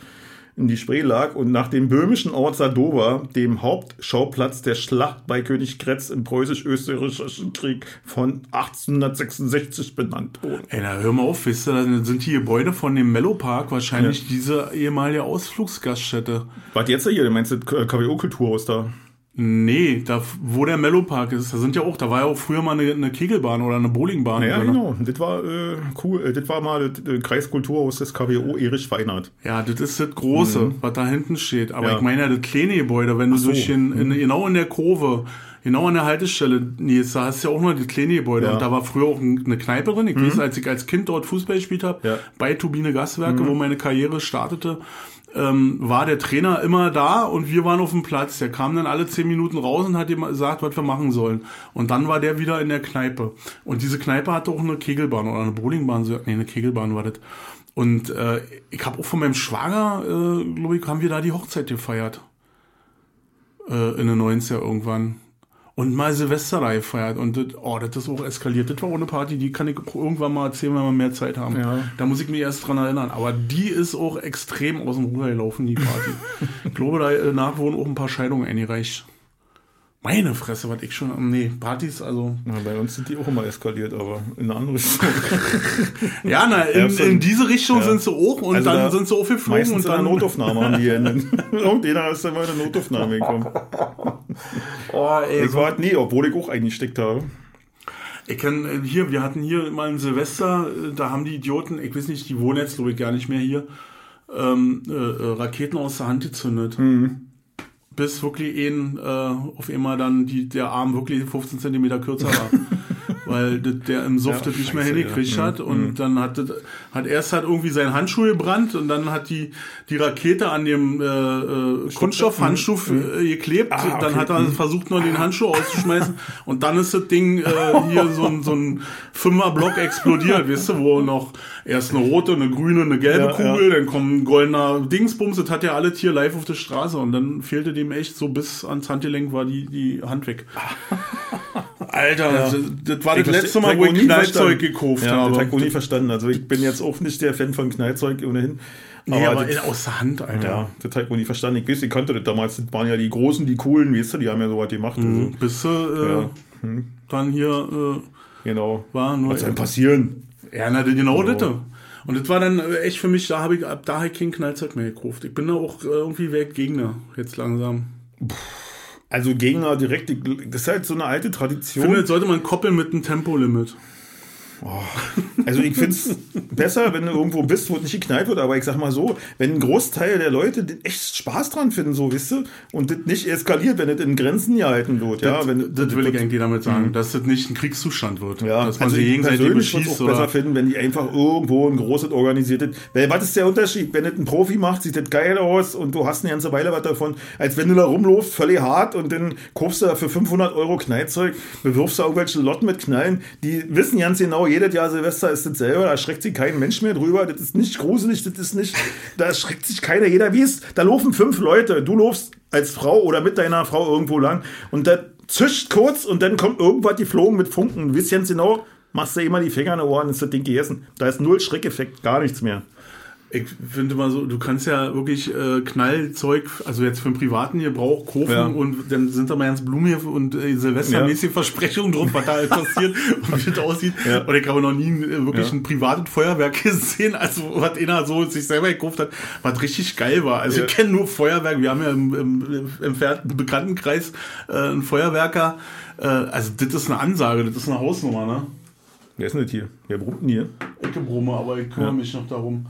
in die Spree lag und nach dem böhmischen Ort Sadowa, dem Hauptschauplatz der Schlacht bei Königgrätz im preußisch-österreichischen Krieg von 1866 benannt wurde. Ey, na hör mal auf, wisst ihr, dann sind die Gebäude von dem Mellow Park wahrscheinlich diese ehemalige Ausflugsgaststätte. Was jetzt hier, meinst du KWO-Kulturhaus da? Nee, da, wo der Mellow Park ist, da sind ja auch, da war ja auch früher mal eine, eine Kegelbahn oder eine Bowlingbahn. Ja, drin. genau. Das war äh, cool. Äh, Das war mal das äh, Kreiskulturhaus des KWO Erich Weinert. Ja, das ist das Große, was da hinten steht. Aber Mhm. Ja. ich meine ja das kleine Gebäude, wenn du so. Mhm. durch den, in, genau in der Kurve, genau an der Haltestelle, Nils, da hast du ja auch noch das kleine Gebäude. Ja. Mhm. Und da war früher auch ein- eine Kneipe drin. Ich weiß, als ich als Kind dort Fußball gespielt habe, Ja. Mhm. bei Turbine Gaswerke, wo meine Karriere startete, ähm, war der Trainer immer da und wir waren auf dem Platz. Der kam dann alle zehn Minuten raus und hat ihm gesagt, was wir machen sollen. Und dann war der wieder in der Kneipe. Und diese Kneipe hatte auch eine Kegelbahn oder eine Bowlingbahn. Nee, eine Kegelbahn war das. Und äh, ich habe auch von meinem Schwager, äh, glaube ich, haben wir da die Hochzeit gefeiert. Äh, in den 90er irgendwann. Und mal Silvester da gefeiert. Und das, oh, das ist auch eskaliert. Das war auch eine Party, die kann ich irgendwann mal erzählen, wenn wir mehr Zeit haben. Ja. Da muss ich mich erst dran erinnern. Aber die ist auch extrem aus dem Ruder gelaufen, die Party. *laughs* ich glaube, danach wurden auch ein paar Scheidungen eingereicht. Meine Fresse, was ich schon. Nee, Partys, also. Ja, bei uns sind die auch immer eskaliert, aber in eine andere Richtung. *laughs* Ja, na, in, in diese Richtung ja. sind sie auch und Also dann da sind sie aufgeflogen Meistens und dann. Notaufnahme haben die Hände. *laughs* Irgendjeder ist dann mal in der Notaufnahme gekommen. *laughs* Oh, ey, Ich war halt nie, obwohl ich auch eingesteckt habe. Ich kenn äh, hier, wir hatten hier mal ein Silvester, äh, da haben die Idioten, ich weiß nicht, die wohnen jetzt glaube ich gar nicht mehr hier, ähm, äh, äh, Raketen aus der Hand gezündet. Bis wirklich ein, äh, auf einmal dann die, der Arm wirklich 15 Zentimeter kürzer war. *laughs* Weil der im Suft Ja, das nicht mehr hingekriegt ja. hat und dann hat das, hat erst hat irgendwie sein Handschuh gebrannt und dann hat die die Rakete an dem äh, äh, Kunststoffhandschuh äh, geklebt. Ah, Dann okay. hat er versucht noch den Handschuh auszuschmeißen *laughs* und dann ist das Ding äh, hier so ein, so ein Fünferblock explodiert, weißt du, wo noch erst eine rote, eine grüne, eine gelbe Ja, Kugel, dann kommt ein goldener Dingsbums, das hat ja alles hier live auf der Straße und dann fehlte dem echt so bis ans Handgelenk war die, die Hand weg. *laughs* Alter, das, das war das Ich letzte verste- Mal, wo ich Knallzeug gekauft ja, habe. Das habe ich nie verstanden. Also ich bin jetzt auch nicht der Fan von Knallzeug ohnehin. nee, aber das, aus der Hand, Alter. ja, das habe ich auch nie verstanden. Ich weiß, ich kannte das damals. Das waren ja die Großen, die Coolen, weißt du, die haben ja sowas gemacht. Also, Bis äh, Ja. dann hier genau. äh, war nur Was soll passieren? Ja, na, genau das. Und das war dann äh, echt für mich, da habe ich ab da hab ich kein Knallzeug mehr gekauft. Ich bin da auch äh, irgendwie weg Gegner, jetzt langsam. Also Gegner direkt, das ist halt so eine alte Ich Tradition. finde, jetzt sollte man koppeln mit einem Tempolimit. Also ich finde es besser, wenn du irgendwo bist, wo es nicht geknallt wird, aber ich sag mal so, wenn ein Großteil der Leute den echt Spaß dran finden, so wisst du, und das nicht eskaliert, wenn es in Grenzen gehalten wird, ja. Das, Wenn, das will ich eigentlich damit sagen, dass das nicht ein Kriegszustand wird. ja, dass man also ich gegenseitig beschießt auch besser oder. finden, wenn die einfach irgendwo ein großes organisiertes. Weil was ist der Unterschied? Wenn das ein Profi macht, sieht das geil aus und du hast eine ganze Weile was davon, als wenn du da rumläufst, völlig hart und dann kaufst du da für 500 Euro Knallzeug, bewirfst du irgendwelche Lotten mit Knallen, die wissen ganz genau, jedes Jahr Silvester ist das selber, da schreckt sich kein Mensch mehr drüber, das ist nicht gruselig, das ist nicht, da schreckt sich keiner, jeder wie es, da laufen fünf Leute, du laufst als Frau oder mit deiner Frau irgendwo lang und da zischt kurz und dann kommt irgendwas geflogen mit Funken, weißt ganz genau, machst du immer die Finger in die Ohren, ist das Ding gegessen. Da ist null Schreckeffekt, gar nichts mehr. Ich finde mal so, du kannst ja wirklich äh, Knallzeug, also jetzt für einen privaten Gebrauch kaufen Ja. und dann sind da mal ganz blumig und äh, silvestermäßige Versprechungen drauf, was da halt *laughs* passiert und wie das aussieht. Ja. Und ich habe noch nie äh, wirklich Ja. ein privates Feuerwerk *laughs* gesehen, also was einer so sich selber gekauft hat, was richtig geil war. Also Ja. ich kenne nur Feuerwerk, wir haben ja im, im, im entfernten Bekanntenkreis äh, einen Feuerwerker. Äh, also das ist eine Ansage, das ist eine Hausnummer, ne? Wer ist denn das hier? Wer brummt denn hier? Ich brumme, aber ich kümmere Ja. mich noch darum.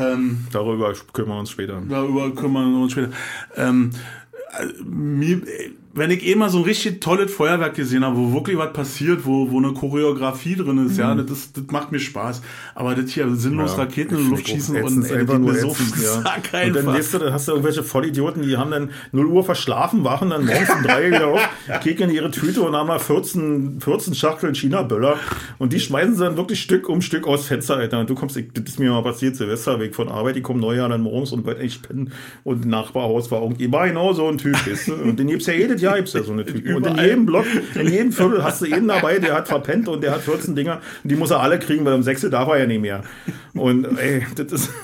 Ähm, Darüber kümmern wir uns später. Darüber kümmern wir uns später. Ähm, äh, mir, äh, wenn ich eh mal so ein richtig tolles Feuerwerk gesehen habe, wo wirklich was passiert, wo, wo eine Choreografie drin ist, ja, das, das macht mir Spaß. Aber das hier sinnlos Ja, Raketen in die Luft ich schießen und ey, einfach geht nur so *laughs* ja. Und dann weißt du, dann hast du irgendwelche Vollidioten, die haben dann 0 Uhr verschlafen, wachen dann morgens um 3 wieder auf, *laughs* in ihre Tüte und haben da 14, 14 Schachteln China-Böller und die schmeißen sie dann wirklich Stück um Stück aus Fenster, Alter. Und du kommst, ich, das ist mir mal passiert, Silvesterweg von Arbeit, die kommen Neujahr dann morgens und wollte echt pennen und Nachbarhaus war irgendwie, war genau so ein Typ, weißt du? Und den gibt's ja jedes Jahr, gibt's ja so eine Typen. Und in jedem Block, in jedem Viertel hast du jeden dabei, der hat verpennt und der hat 14 Dinger und die muss er alle kriegen, weil um 6 darf er ja nicht mehr. Und ey, das ist. *laughs*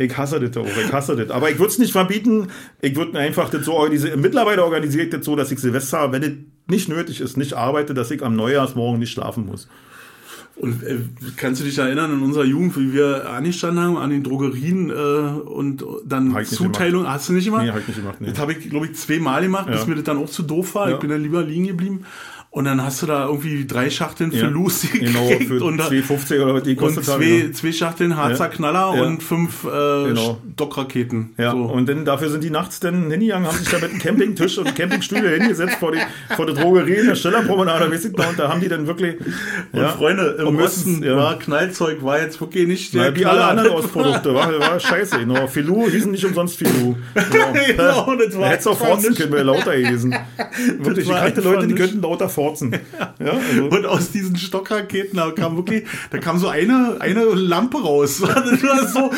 Ich hasse das auch, ich hasse das. Aber ich würde es nicht verbieten. Ich würde einfach das so organisieren. Mittlerweile organisiere ich das so, dass ich Silvester, wenn es nicht nötig ist, nicht arbeite, dass ich am Neujahrsmorgen nicht schlafen muss. Und äh, kannst du dich erinnern in unserer Jugend, wie wir angestanden haben an den Drogerien äh, und dann Hab Zuteilung? Hast du nicht gemacht? Nee, hab ich nicht gemacht, nee. Das habe ich, glaube ich, zweimal gemacht, bis Ja. mir das dann auch zu doof war. Ja. Ich bin dann lieber liegen geblieben. Und dann hast du da irgendwie drei Schachteln für Ja. Lucy Genau, gekriegt für und, da- 2,50 oder was die und kostet haben, zwei, ja. zwei Schachteln Harzer Ja. Knaller Ja. und fünf äh, Genau. Stockraketen. Ja, so. und dann dafür sind die nachts dann hingegangen, haben sich da mit einem Campingtisch und Campingstühle hingesetzt vor die, vor der Drogerie in der Stellerpromenade, weiß ich noch, und da haben die dann wirklich, Und ja, Freunde, im und Osten war Knallzeug, war jetzt wirklich nicht der Ja, wie alle anderen Ausprodukte, war, war scheiße. Genau. Filou hießen nicht umsonst Filou. *laughs* Genau. Genau, das war Da hättest du auch nicht- können, lauter gewesen. *laughs* Wirklich, ich war kannte Leute, die könnten lauter forzen. *laughs* Ja, also, Und aus diesen Stockraketen, da kam wirklich, da kam so eine, eine Lampe raus. *laughs* Das war so,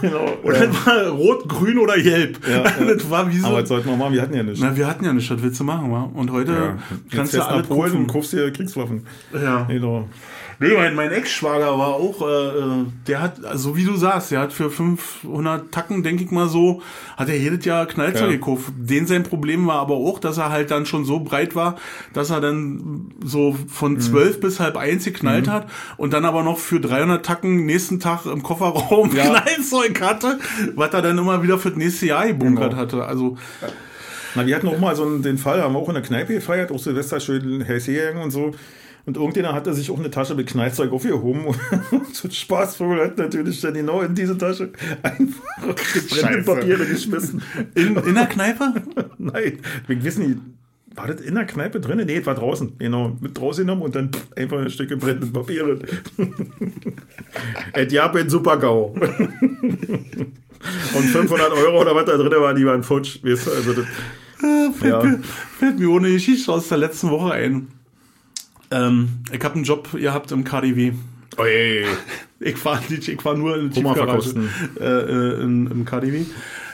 genau, *laughs* und ja. das war rot, grün oder gelb. Ja. Das war wie so. Aber das sollten wir machen, wir hatten ja nichts. Na, wir hatten ja nichts, was willst du machen, wa? Und heute kannst Jetzt du nach Polen und kaufst dir Kriegswaffen. Ja. Genau. Nee, mein, mein Ex-Schwager war auch, äh, äh, der hat, also wie du sagst, der hat für 500 Tacken, denke ich mal so, hat er jedes Jahr Knallzeug Ja. gekauft. Den sein Problem war aber auch, dass er halt dann schon so breit war, dass er dann so von Mhm. 12 bis halb eins geknallt hat und dann aber noch für 300 Tacken nächsten Tag im Kofferraum Ja. *laughs* Knallzeug hatte, was er dann immer wieder für das nächste Jahr gebunkert Genau. hatte. Also, Na, wir hatten auch mal so einen, den Fall, haben wir auch in der Kneipe gefeiert, auch Silvester schön hergegangen und so. Und irgendjemand hatte sich auch eine Tasche mit Knallzeug aufgehoben *laughs* und so ein Spaßvogel hat natürlich dann genau in diese Tasche einfach gebrennte. Papiere geschmissen. in, in der *laughs* Kneipe? Nein, wir wissen nicht, war das in der Kneipe drin? Nee, das war draußen. Genau, mit draußen genommen und dann pff, einfach ein Stück gebrennte Papiere. Et ja, bin super GAU. Und 500 Euro oder was da drin war, die waren futsch. Weißt du, also das, Äh, fällt, Ja. mir, fällt mir ohne Geschichte aus der letzten Woche ein. Ähm, ich habe einen Job gehabt im KDW. oh, je, je. *laughs* Ich war nicht, ich war nur in Tiefgarage äh, äh, in, im KDW.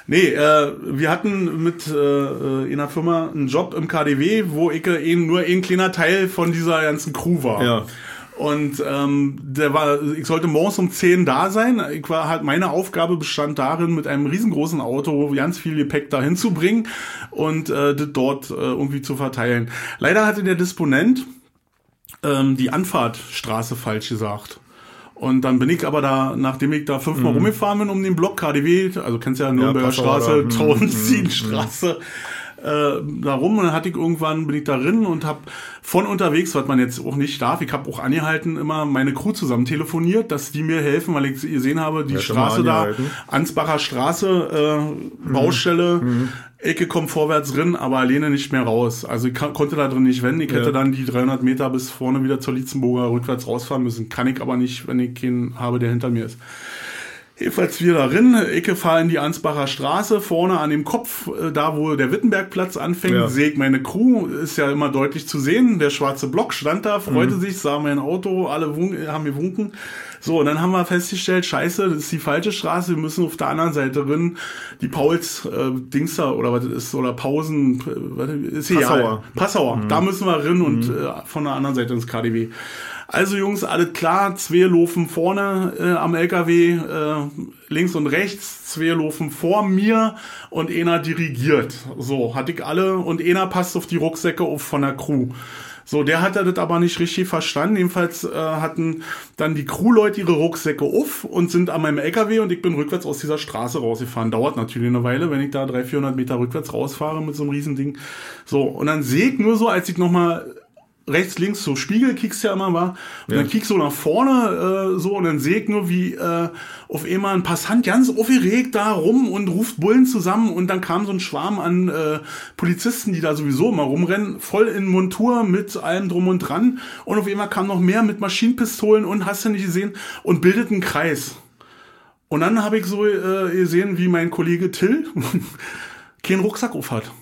Nee, äh, wir hatten mit äh, äh, einer Firma einen Job im KDW, wo ich äh, eben nur ein kleiner Teil von dieser ganzen Crew war. Ja. Und ähm, der war, ich sollte morgens um 10 da sein. Ich war halt, meine Aufgabe bestand darin, mit einem riesengroßen Auto ganz viel Gepäck dahin zu bringen und äh, das dort äh, irgendwie zu verteilen. Leider hatte der Disponent ähm, die Anfahrtstraße falsch gesagt. Und dann bin ich aber da, nachdem ich da fünfmal rumgefahren bin um den Block KDW, also kennst ja Nürnberger Passauer Straße, da. Mhm, äh, da rum und dann hatte ich irgendwann, bin ich darin und habe von unterwegs, was man jetzt auch nicht darf, ich habe auch angehalten, immer meine Crew zusammen telefoniert, dass die mir helfen, weil ich gesehen habe, die Ja, Straße da. Ansbacher Straße, äh, Baustelle, Ecke kommt vorwärts drin, aber alleine nicht mehr raus. Also ich kann, konnte da drin nicht wenden. Ich hätte Ja. dann die 300 Meter bis vorne wieder zur Lietzenburger rückwärts rausfahren müssen. Kann ich aber nicht, wenn ich keinen habe, der hinter mir ist. Jedenfalls wir darin, Ecke fahre in die Ansbacher Straße, vorne an dem Kopf, äh, da wo der Wittenbergplatz anfängt, Ja. sehe ich meine Crew, ist ja immer deutlich zu sehen. Der schwarze Block stand da, freute Mhm. sich, sah mein Auto, alle haben gewunken. So, und dann haben wir festgestellt, scheiße, das ist die falsche Straße, wir müssen auf der anderen Seite rein, die Pauls äh, Dings da, oder was ist, oder Pausen, äh, ist egal. Passauer. Passauer, da müssen wir rein und äh, von der anderen Seite ins KDW. Also Jungs, alles klar, zwei laufen vorne äh, am LKW, äh, links und rechts, zwei laufen vor mir und einer dirigiert. So, hatte ich alle und einer passt auf die Rucksäcke auf von der Crew. So, der hat das aber nicht richtig verstanden. Jedenfalls äh, hatten dann die Crewleute ihre Rucksäcke auf und sind an meinem LKW und ich bin rückwärts aus dieser Straße rausgefahren. Dauert natürlich eine Weile, wenn ich da 300, 400 Meter rückwärts rausfahre mit so einem Riesending. So, und dann sehe ich nur so, als ich nochmal rechts, links so Spiegel kickst ja immer war. Und Ja. dann kick so nach vorne äh, so und dann sehe ich nur, wie äh, auf einmal ein Passant ganz aufgeregt da rum und ruft Bullen zusammen und dann kam so ein Schwarm an äh, Polizisten, die da sowieso immer rumrennen, voll in Montur mit allem drum und dran und auf einmal kam noch mehr mit Maschinenpistolen und hast du nicht gesehen und bildet einen Kreis. Und dann habe ich so äh, gesehen, wie mein Kollege Till *laughs* keinen Rucksack auf hat.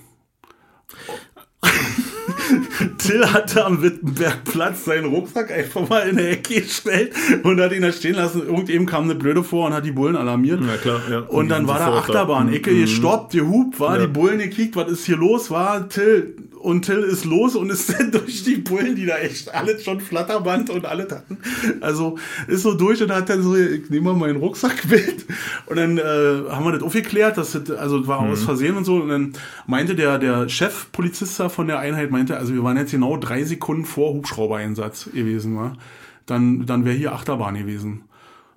Till hatte am Wittenbergplatz seinen Rucksack einfach mal in der Ecke gestellt und hat ihn da stehen lassen. Irgendjemand kam eine Blöde vor und hat die Bullen alarmiert. Na klar, ja. Und dann Die war da. Achterbahn, Ecke Mhm. gestoppt, gehupt, war Ja. die Bullen gekickt, was ist hier los, war Till. Und Till ist los und ist dann *laughs* durch die Bullen, die da echt alles schon Flatterband und alles hatten. Also ist so durch und hat dann so, ich nehme mal meinen Rucksack mit. Und dann äh, haben wir das aufgeklärt, dass das, also das war Mhm. aus Versehen und so. Und dann meinte der, der Chefpolizist von der Einheit, meinte, also wir waren jetzt genau drei Sekunden vor Hubschraubereinsatz gewesen, war. Dann, dann wäre hier Achterbahn gewesen.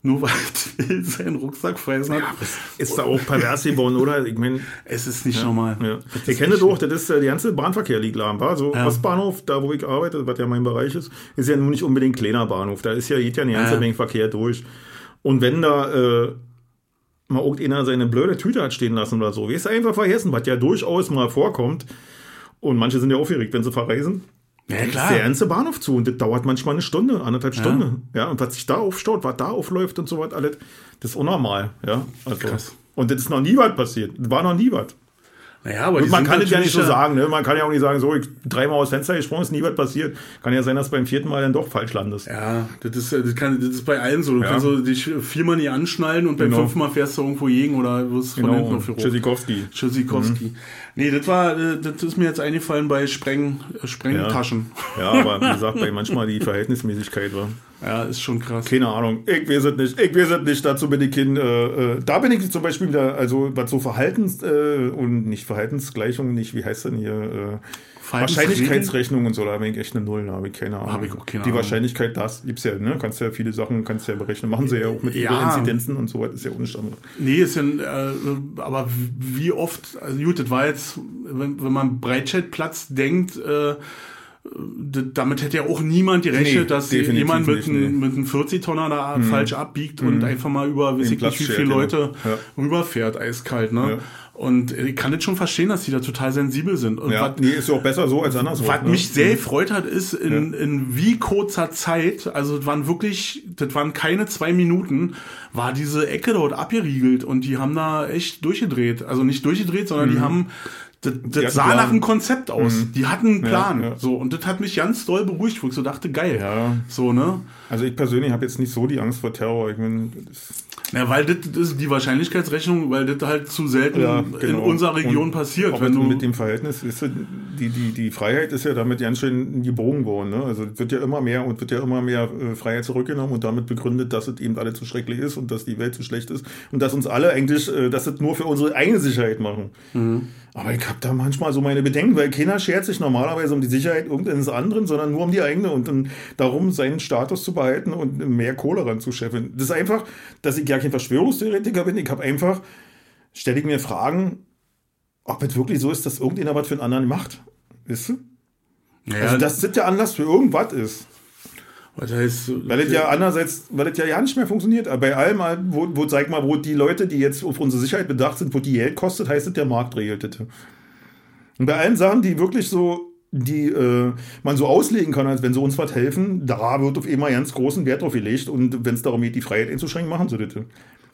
Nur weil *laughs* Till seinen Rucksack fressen hat. Ist da auch pervers *laughs* geworden, oder? Ich meine, Es ist nicht normal. ja. Das ist Ich kenne echt- doch, das ist äh, der ganze Bahnverkehr liegt lahm, war so Ja. Ostbahnhof, da wo ich arbeite, was ja mein Bereich ist, ist ja nun nicht unbedingt kleiner Bahnhof, da ist ja geht ja eine ganze Ja. Menge Verkehr durch. Und wenn da äh, mal irgendeiner seine blöde Tüte hat stehen lassen oder so, wie ist einfach vergessen, was ja durchaus mal vorkommt. Und manche sind ja aufgeregt, wenn sie verreisen. Ja, klar. der ganze Bahnhof zu und das dauert manchmal eine Stunde, anderthalb Stunden. Ja, und was sich da aufstaut, was da aufläuft und so was, alles, das ist unnormal. Ja, also, Krass. Und das ist noch nie was passiert. War noch nie was. Naja, aber Und man kann es ja nicht so natürlich, sagen, ne? Man kann ja auch nicht sagen, so, ich dreimal aus Fenster gesprungen, ist nie was passiert. Kann ja sein, dass beim vierten Mal dann doch falsch landest. Ja, das ist, das, kann, das ist bei allen so. Du Ja. kannst so dich viermal nie anschnallen und beim Genau. fünften Mal fährst du irgendwo gegen oder wirst von hinten Genau, auf die. Tschüssikowski. Tschüssikowski. Nee, das war, äh, das ist mir jetzt eingefallen bei Spreng, äh, Sprengtaschen. Ja, aber wie gesagt, bei manchmal die Verhältnismäßigkeit war. Ja. ist schon krass. Keine Ahnung. Ich weiß es nicht. Ich weiß es nicht. Dazu bin ich hin. Äh, äh, da bin ich zum Beispiel wieder, also was so Verhaltens- äh, und nicht Verhaltensgleichungen, nicht, wie heißt denn hier? Wahrscheinlichkeitsrechnung und so, da bin ich echt eine Null, da habe ich keine Ahnung. Hab ich auch keine Die Ahnung. Wahrscheinlichkeit, das gibt's ja, ne? Kannst ja viele Sachen, kannst ja berechnen. Machen sie ja auch mit Ja. Inzidenzen und so was, ist ja unstandard. Nee, ist ja, äh, aber wie oft, also gut, das war jetzt, wenn, wenn man Breitscheidplatz denkt, äh, damit hätte ja auch niemand gerechnet, Nee, dass jemand mit, nicht, einem nee. Mhm. mit einem 40-Tonner da falsch abbiegt und einfach mal über, weiß Den ich nicht, wie viele. Leute Ja. rüberfährt, eiskalt, ne? Ja. Und ich kann das schon verstehen, dass die da total sensibel sind. Und Ja, was- nee, ist ja auch besser so als andersrum. was ne? mich sehr gefreut hat, ist, in, in wie kurzer Zeit, also das waren wirklich, das waren keine zwei Minuten, war diese Ecke dort abgeriegelt und die haben da echt durchgedreht. Also nicht durchgedreht, sondern die haben, das, das Mhm. sah Plan. nach einem Konzept aus. Die hatten einen Plan. ja. So, und das hat mich ganz doll beruhigt, wo ich so dachte, geil. Ja. So, ne? Also ich persönlich habe jetzt nicht so die Angst vor Terror. Ich meine, das Ja, weil das, das ist die Wahrscheinlichkeitsrechnung, weil das halt zu selten Ja, in genau. unserer Region Und passiert. Auch Wenn mit, du, mit dem Verhältnis ist ja die, die, die Freiheit ist ja damit ganz schön gebogen worden. Ne? Also es wird ja immer mehr und wird ja immer mehr äh, Freiheit zurückgenommen und damit begründet, dass es eben alles zu schrecklich ist und dass die Welt zu schlecht ist und dass uns alle eigentlich, äh, dass es nur für unsere eigene Sicherheit machen. Aber ich habe da manchmal so meine Bedenken, weil keiner schert sich normalerweise um die Sicherheit irgendeines anderen, sondern nur um die eigene und dann darum, seinen Status zu behalten und mehr Kohle ranzuscheffeln. Das ist einfach, dass ich ja kein Verschwörungstheoretiker bin. Ich habe einfach, stelle ich mir Fragen, ob es wirklich so ist, dass irgendjemand was für einen anderen macht. Weißt du? Naja, Also, dass das der Anlass für irgendwas ist. Was heißt, Weil das ja andererseits, weil das ja ja nicht mehr funktioniert. Aber bei allem, wo, wo, sag mal, wo die Leute, die jetzt auf unsere Sicherheit bedacht sind, wo die Geld kostet, heißt es, der Markt regelt das. Und bei allen Sachen, die wirklich so, die äh, man so auslegen kann, als wenn sie uns was helfen, da wird auf einmal ganz großen Wert drauf gelegt. Und wenn es darum geht, die Freiheit einzuschränken, machen sie das.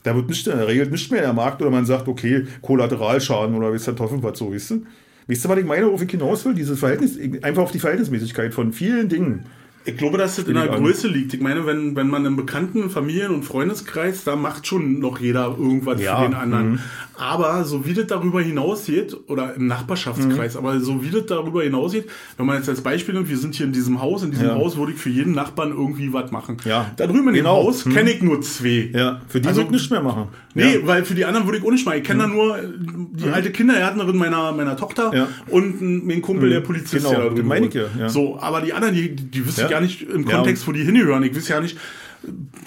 Da wird nicht, da regelt nicht mehr der Markt oder man sagt, okay, Kollateralschaden oder weiß der Teufel was so, weißt du? Weißt du, was ich meine, worauf ich hinaus will? Dieses Verhältnis, einfach auf die Verhältnismäßigkeit von vielen Dingen. Ich glaube, dass das in der ich. Größe liegt. Ich meine, wenn, wenn man im bekannten Familien- und Freundeskreis, da macht schon noch jeder irgendwas Ja, für den anderen. mhm. Aber so wie das darüber hinausgeht, oder im Nachbarschaftskreis, Mhm. aber so wie das darüber hinausgeht, wenn man jetzt als Beispiel nimmt, wir sind hier in diesem Haus, in diesem Ja. Haus würde ich für jeden Nachbarn irgendwie was machen. Ja. Da drüben in dem Genau. Haus kenne ich nur zwei. Ja, für die Also- also, nicht mehr machen. Nee, ja. Mhm. weil für die anderen würde ich auch nicht mal. Ich kenne da nur die alte Kindergärtnerin meiner, meiner Tochter und einen Kumpel, der Polizist, Genau, da drüben meine ich ja. So, aber die anderen, die, die wüsste Ja. Gar nicht im Ja, Kontext, wo die hingehören. Ich wüsste ja nicht,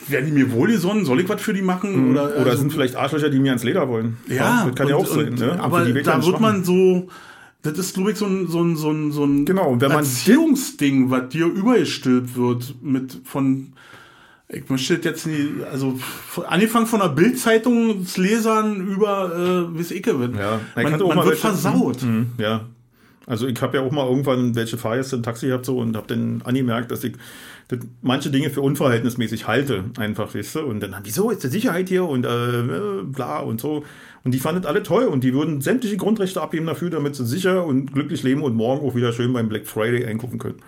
werden die mir wohlgesonnen? Soll ich was für die machen? Oder, Mhm. Oder also, sind vielleicht Arschlöcher, die mir ans Leder wollen. ja, das kann ja und- auch sein. und- ne? Aber ja da wird man so, das ist, glaube ich, so ein, so ein, so ein, so ein Genau, wenn man- Erziehungsding, was dir übergestülpt wird mit von ich möchte jetzt nie, also von- angefangen von der Bildzeitungslesern über äh, wie es Icke wird. Ja, man man wird versaut. Mhm, ja. Also ich habe ja auch mal irgendwann welche Fahrgäste im Taxi gehabt so und habe dann angemerkt, dass ich das manche Dinge für unverhältnismäßig halte, einfach, weißt du? Und dann haben die so, ist die Sicherheit hier und äh, bla und so. Und die fanden alle toll und die würden sämtliche Grundrechte abgeben dafür, damit sie sicher und glücklich leben und morgen auch wieder schön beim Black Friday eingucken können.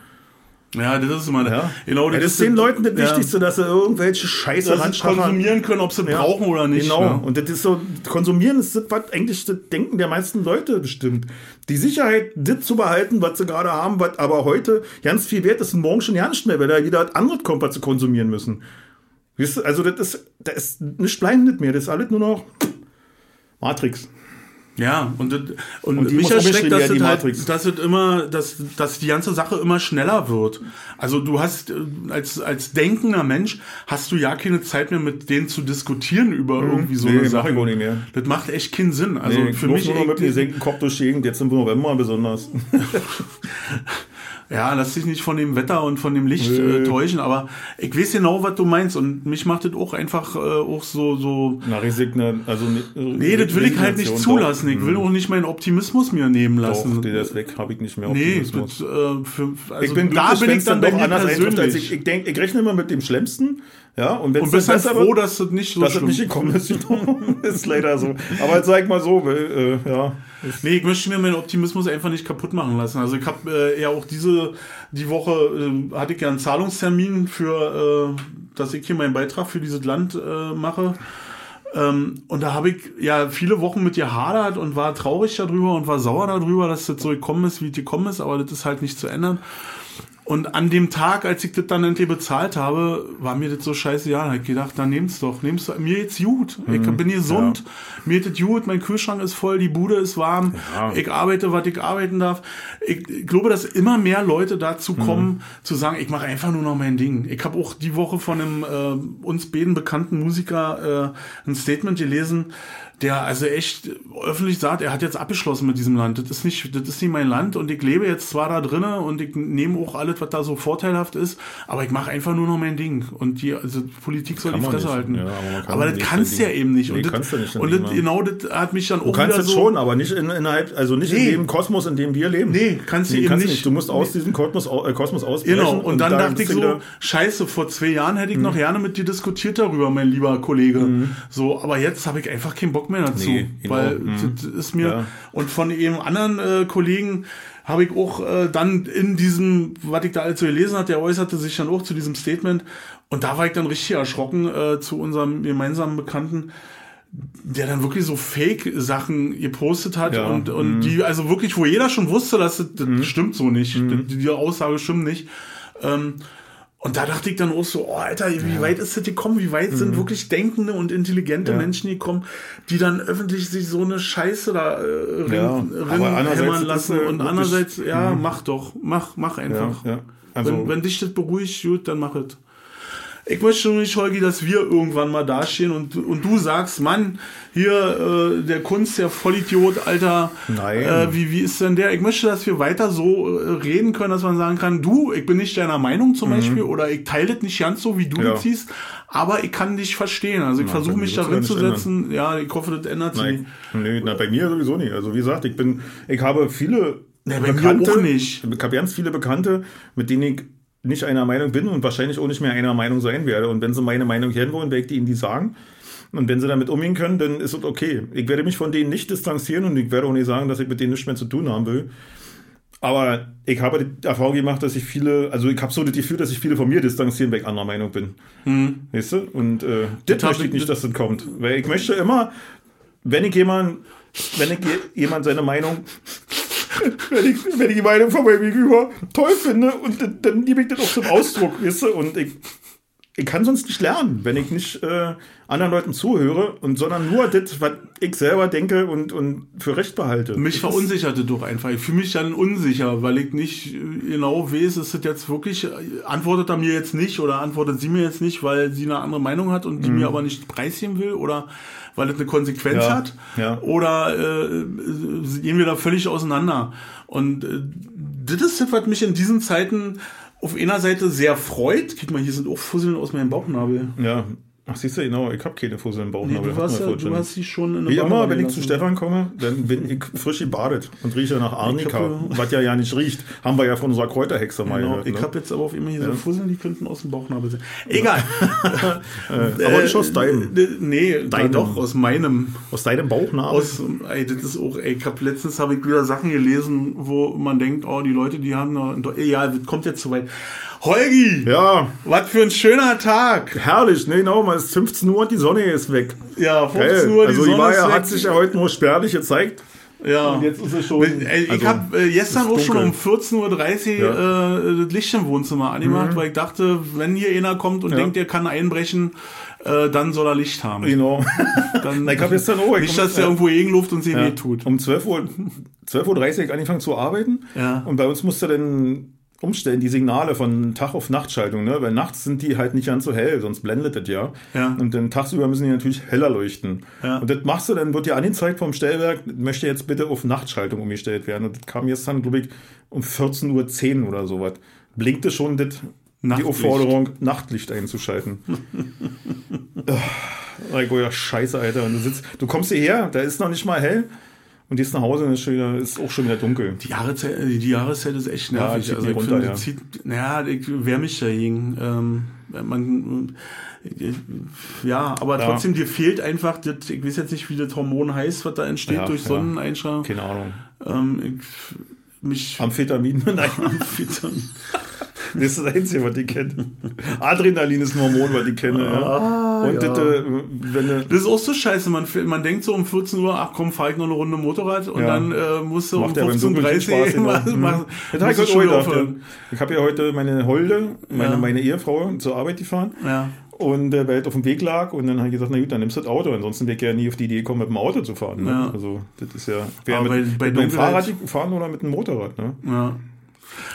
Ja, das ist immer Ja, genau ja, das ist den Leuten das ja, Wichtigste, dass sie irgendwelche Scheiße dass konsumieren können, ob sie Ja, brauchen oder nicht. Genau. ne? Und das ist so, konsumieren ist das, was eigentlich das Denken der meisten Leute bestimmt. Die Sicherheit, das zu behalten, was sie gerade haben, was aber heute ganz viel wert ist und morgen schon nicht mehr, weil da wieder was anderes kommt, was sie konsumieren müssen. Weißt du, also das ist, da ist nicht bleibendes mehr, das ist alles nur noch Matrix. Ja, und, das- und, Und mich erschreckt, dass es die halt, dass immer, dass, dass die ganze Sache immer schneller wird. Also du hast, äh, als, als denkender Mensch, hast du ja keine Zeit mehr mit denen zu diskutieren über irgendwie so Mhm. Nee, eine Sache. nicht mehr. Das macht echt keinen Sinn. Also Nee, für mich, nur noch mit gesenkten Kopf durch die Gegend, jetzt im November besonders. *laughs* ja, lass dich nicht von dem Wetter und von dem Licht äh, täuschen, aber ich weiß genau, was du meinst und mich macht das auch einfach äh, auch so, so, Na, Resigna, also nee, das will ich halt nicht zulassen. doch. Ich will auch nicht meinen Optimismus mir nehmen lassen. Doch, der ist weg, habe ich nicht mehr Nee, Optimismus. das, äh, für, also ich bin da glücklich, bin ich dann doch anders eintrifft, als persönlich. ich. Ich denke, ich rechne immer mit dem Schlimmsten. Ja, und und bist dann besser froh, wird, dass das nicht so dass schlimm nicht gekommen ist. *laughs* *laughs* ist leider so. Aber jetzt sag ich mal so, weil, äh, ja. Nee, ich möchte mir meinen Optimismus einfach nicht kaputt machen lassen. Also ich habe äh, ja auch diese, die Woche äh, hatte ich ja einen Zahlungstermin für, äh, dass ich hier meinen Beitrag für dieses Land äh, mache. Ähm, und da habe ich ja viele Wochen mit ihr hadert und war traurig darüber und war sauer darüber, dass das so gekommen ist, wie es gekommen ist, aber das ist halt nicht zu ändern. Und an dem Tag, als ich das dann endlich bezahlt habe, war mir das so scheiße, ja, da hab ich gedacht, dann nehm's doch, nehm's doch. Mir geht's gut. Ich Mhm. bin gesund, mir geht's gut, mein Kühlschrank ist voll, die Bude ist warm, Ja. ich arbeite, was ich arbeiten darf. Ich, ich glaube, dass immer mehr Leute dazu Mhm. kommen, zu sagen, ich mache einfach nur noch mein Ding. Ich habe auch die Woche von einem äh, uns beiden bekannten Musiker äh, ein Statement gelesen, der also echt öffentlich sagt, er hat jetzt abgeschlossen mit diesem Land. Das ist nicht, das ist nicht mein Land und ich lebe jetzt zwar da drinnen und ich nehme auch alles, was da so vorteilhaft ist, aber ich mache einfach nur noch mein Ding. Und die also Politik soll Kann die Fresse nicht. halten. Ja, aber aber das nicht kannst du ja eben nicht. Nee, und das, nicht und das, genau das hat mich dann Du auch kannst wieder es so. schon, aber nicht in, innerhalb, also nicht Nee. in dem Kosmos, in dem wir leben. Nee, kannst du eben kannst nicht. Du musst aus diesem Kosmos, äh, Kosmos ausbrechen. Genau, und, dann dachte ich so, scheiße, vor zwei Jahren hätte ich noch Mhm. gerne mit dir diskutiert darüber, mein lieber Kollege. So, aber jetzt habe ich einfach keinen Bock mehr dazu. Nee. Weil Mhm. das ist mir, Ja. und von eben anderen äh, Kollegen habe ich auch äh, dann in diesem, was ich da alles so gelesen hat, der äußerte sich dann auch zu diesem Statement. Und da war ich dann richtig erschrocken äh, zu unserem gemeinsamen Bekannten, der dann wirklich so Fake-Sachen gepostet hat Ja, und, und die, also wirklich, wo jeder schon wusste, dass das, das stimmt so nicht, Mhm. die, die Aussage stimmt nicht. Ähm, und da dachte ich dann auch so, oh Alter, wie weit ist das gekommen? Wie weit Mhm. sind wirklich denkende und intelligente Menschen gekommen, die dann öffentlich sich so eine Scheiße da äh, Ja, rin aber andererseits hämmern lassen? und andererseits, ja, mach doch, mach, mach einfach. Ja, ja. Also, wenn, wenn dich das beruhigt, gut, dann mach es. Ich möchte nicht, Holgi, dass wir irgendwann mal dastehen und, und du sagst, Mann, hier, äh, der Kunst, der Vollidiot, Alter, Nein. Äh, wie, wie ist denn der? Ich möchte, dass wir weiter so äh, reden können, dass man sagen kann, du, ich bin nicht deiner Meinung zum Beispiel oder ich teile das nicht ganz so, wie du Mhm. Ja. das siehst, aber ich kann dich verstehen. Also ich versuche mich darin ja zu setzen. Ja, ich hoffe, das ändert sich. Nein, nee, na, bei mir sowieso nicht. Also wie gesagt, ich bin, ich habe viele Ja, bei mir auch nicht. Ich habe ganz viele Bekannte, mit denen ich nicht einer Meinung bin und wahrscheinlich auch nicht mehr einer Meinung sein werde. Und wenn sie meine Meinung hören wollen, werde ich die ihnen die sagen. Und wenn sie damit umgehen können, dann ist es okay. Ich werde mich von denen nicht distanzieren und ich werde auch nicht sagen, dass ich mit denen nichts mehr zu tun haben will. Aber ich habe die Erfahrung gemacht, dass ich viele, also ich habe so das Gefühl, dass ich viele von mir distanzieren, weil ich anderer Meinung bin. Weißt du? Und äh, das hab möchte ich ich- nicht, dass das kommt. Weil ich möchte immer, wenn ich jemand, wenn ich je- jemand seine Meinung, wenn ich, wenn ich die Meinung von meinem Gegenüber toll finde und dann, dann gebe ich das auch zum Ausdruck, weißt du? Und ich, ich kann sonst nicht lernen, wenn ich nicht äh, anderen Leuten zuhöre und sondern nur das, was ich selber denke und, und für recht behalte. Mich verunsicherte doch einfach. Ich fühle mich dann unsicher, weil ich nicht äh, genau weiß, ist das jetzt wirklich, äh, antwortet er mir jetzt nicht oder antwortet sie mir jetzt nicht, weil sie eine andere Meinung hat und die mir aber nicht preisgeben will oder weil das eine Konsequenz Ja, hat ja. oder äh, gehen wir da völlig auseinander. Und äh, das ist das, was mich in diesen Zeiten auf einer Seite sehr freut. Guck mal, hier sind auch Fusseln aus meinem Bauchnabel. Ja. Ach, siehst du, genau, ich habe keine Fussel im Bauch. Nee, du, warst ja, du hast sie schon in eine Wie immer, Bauchnabel wenn ich zu. Stefan komme, dann bin ich *laughs* frisch gebadet und rieche nach Arnika, was ja ja nicht riecht. Haben wir ja von unserer Kräuterhexe mal Genau, gehört. ich ne? habe jetzt aber auf immer hier so Fusseln, die könnten aus dem Bauchnabel sein. Egal. *laughs* äh, aber nicht aus deinem, Äh, Nee, Deinem. deinem. doch, aus meinem. aus deinem Bauchnabel. Aus, ey, das ist auch, ey, ich hab, letztens habe ich wieder Sachen gelesen, wo man denkt, oh, die Leute, die haben noch, ja, das kommt jetzt zu weit. Holgi, ja, was für ein schöner Tag. herrlich, ne, genau, mal ist 15 Uhr und die Sonne ist weg. Ja, 15 Geil. Uhr, die also die Sonne war ist weg. hat sich ja heute nur spärlich gezeigt. ja. Und jetzt ist es schon. Ich also, habe äh, gestern auch schon um 14.30 Uhr Ja. äh, das Licht im Wohnzimmer angemacht, weil ich dachte, wenn hier einer kommt und Ja. denkt, er kann einbrechen, äh, dann soll er Licht haben. Genau. *laughs* Dann, Na, ich habe gestern auch. ich nicht, dass der irgendwo Gegenluft und sie Ja. weh tut. Um 12 Uhr, 12.30 Uhr angefangen zu arbeiten. Ja. Und bei uns musste dann umstellen, die Signale von Tag auf Nachtschaltung, ne? Weil nachts sind die halt nicht ganz so hell, sonst blendet das ja. Ja. Und dann tagsüber müssen die natürlich heller leuchten. Ja. Und das machst du, dann wird dir angezeigt vom Stellwerk, möchte jetzt bitte auf Nachtschaltung umgestellt werden. Und das kam jetzt dann, glaube ich, um 14.10 Uhr oder sowas. Blinkte schon das, die. Aufforderung, Nachtlicht einzuschalten. *laughs* Ach, ja, scheiße, Alter. Und du, sitzt, du kommst hierher, da ist noch nicht mal hell. Und gehst nach Hause ist, schon wieder, ist auch schon wieder dunkel. Die Jahreszeit, äh, die Jahreszeit ist echt Ja, nervig. zieht also ich runter, finde, ja. zieht, naja, ich wehr mich dagegen. Ähm, man, ja, aber Ja. trotzdem, dir fehlt einfach, das, ich weiß jetzt nicht, wie das Hormon heißt, was da entsteht Ja, durch ja. Sonneneinstrahlung. Keine Ahnung. Ähm, ich, mich Amphetamin? *laughs* Nein, *laughs* Amphetamin. das ist das Einzige, was die kennen. Adrenalin ist ein Hormon, was die kennen. Ja. Und ja. das, äh, wenn Das ist auch so scheiße. Man, man denkt so um 14 Uhr, ach komm, fahr ich noch eine Runde Motorrad und Ja. dann äh, musst du macht um ja beim Dunkeln viel 15.30 Spaß. Uhr machen. machen- Das hab ich heute ja. aufhören. Ich habe ja heute meine Holde, meine, Ja. meine Ehefrau, zur Arbeit gefahren. Ja. Und äh, weil halt auf dem Weg lag und dann habe ich gesagt, na gut, dann nimmst du das Auto. Ansonsten wäre ich ja nie auf die Idee gekommen, mit dem Auto zu fahren. Ne? Ja. Also das ist ja, Aber mit, bei- bei mit dem Fahrrad fahren oder mit dem Motorrad. Ne? Ja.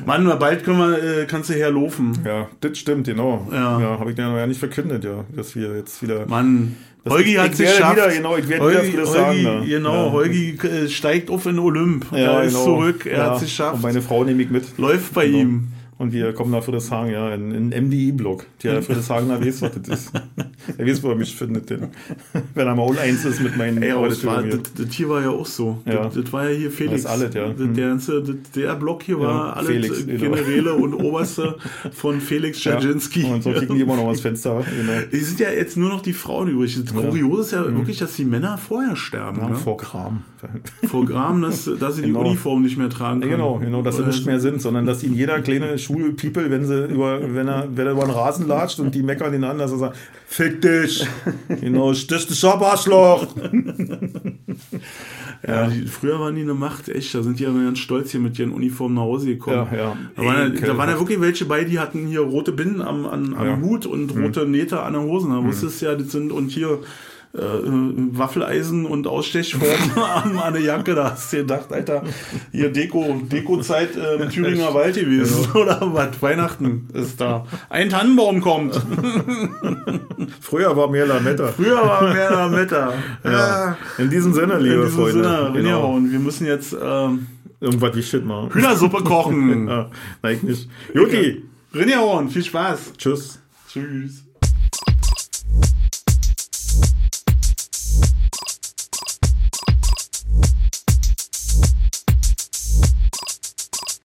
Mann, bald können wir, äh, kannst du herlaufen. Ja, das stimmt, genau. Ja. Ja, habe ich ja noch ja nicht verkündet, ja, dass wir jetzt wieder. Mann, Holgi hat sich geschafft. wieder, genau, ich werde wieder Holgi, vieles Holgi, sagen, ne? Genau, Ja. Holgi äh, steigt auf in Olymp. er ist zurück, er genau. Ja. hat es geschafft. Und meine Frau nehme ich mit. Läuft bei Genau. ihm. Und wir kommen nach Friedrichshagen, ja, in, in MDI-Block. Der Friedrichshagener weiß, was das ist. *laughs* er weiß, wo er mich findet. Denn. *laughs* Wenn er mal eins ist mit meinen Ey, aber das, war, das, das hier war ja auch so. Ja. Das, das war ja hier Felix. Das ist alles, ja. Das, der, ganze, das, der Block hier war Ja, alles Felix, äh, genau. Generäle und *laughs* Oberste von Felix Ja. Czerczynski. Und so kicken die immer noch dem Fenster. Genau. Es sind ja jetzt nur noch die Frauen übrig. Das Kuriose ist ja wirklich, dass die Männer vorher sterben. Ja, ne? vor Kram. Vor Gram, dass, dass sie die Genau. Uniform nicht mehr tragen Ja, können. genau, genau, dass sie nicht mehr sind, sondern dass ihnen jeder kleine Schulpeople, wenn sie über, wenn er, wenn er über den Rasen latscht und die meckern ihn an, dass er sagt, fick dich, genau, stich dich ab, Arschloch. *laughs* Ja, die, früher waren die eine Macht, echt. Da sind die ja ganz stolz hier mit ihren Uniformen nach Hause gekommen. Ja, ja. Da waren, da waren ja wirklich welche bei, die hatten hier rote Binden am, an, am Ja. Mhm. Hut und rote Nähte an den Hosen. Da wusstest du ja, das sind und hier äh, Waffeleisen und Ausstechform *laughs* an, der Jacke. Da hast du gedacht, Alter, hier Deko, Deko-Zeit äh, Thüringer Wald gewesen. Oder was? Weihnachten ist da. Ein Tannenbaum kommt. *laughs* Früher war mehr Lametta. Früher war mehr Lametta. *laughs* Ja. In diesem Sinne, liebe In diesem Freunde. Sinne, genau. und wir müssen jetzt ähm, Irgendwas wie Shit machen. Hühnersuppe kochen. Ja, nein, nicht. Juti, Rinjahauen, viel Spaß. tschüss. Tschüss.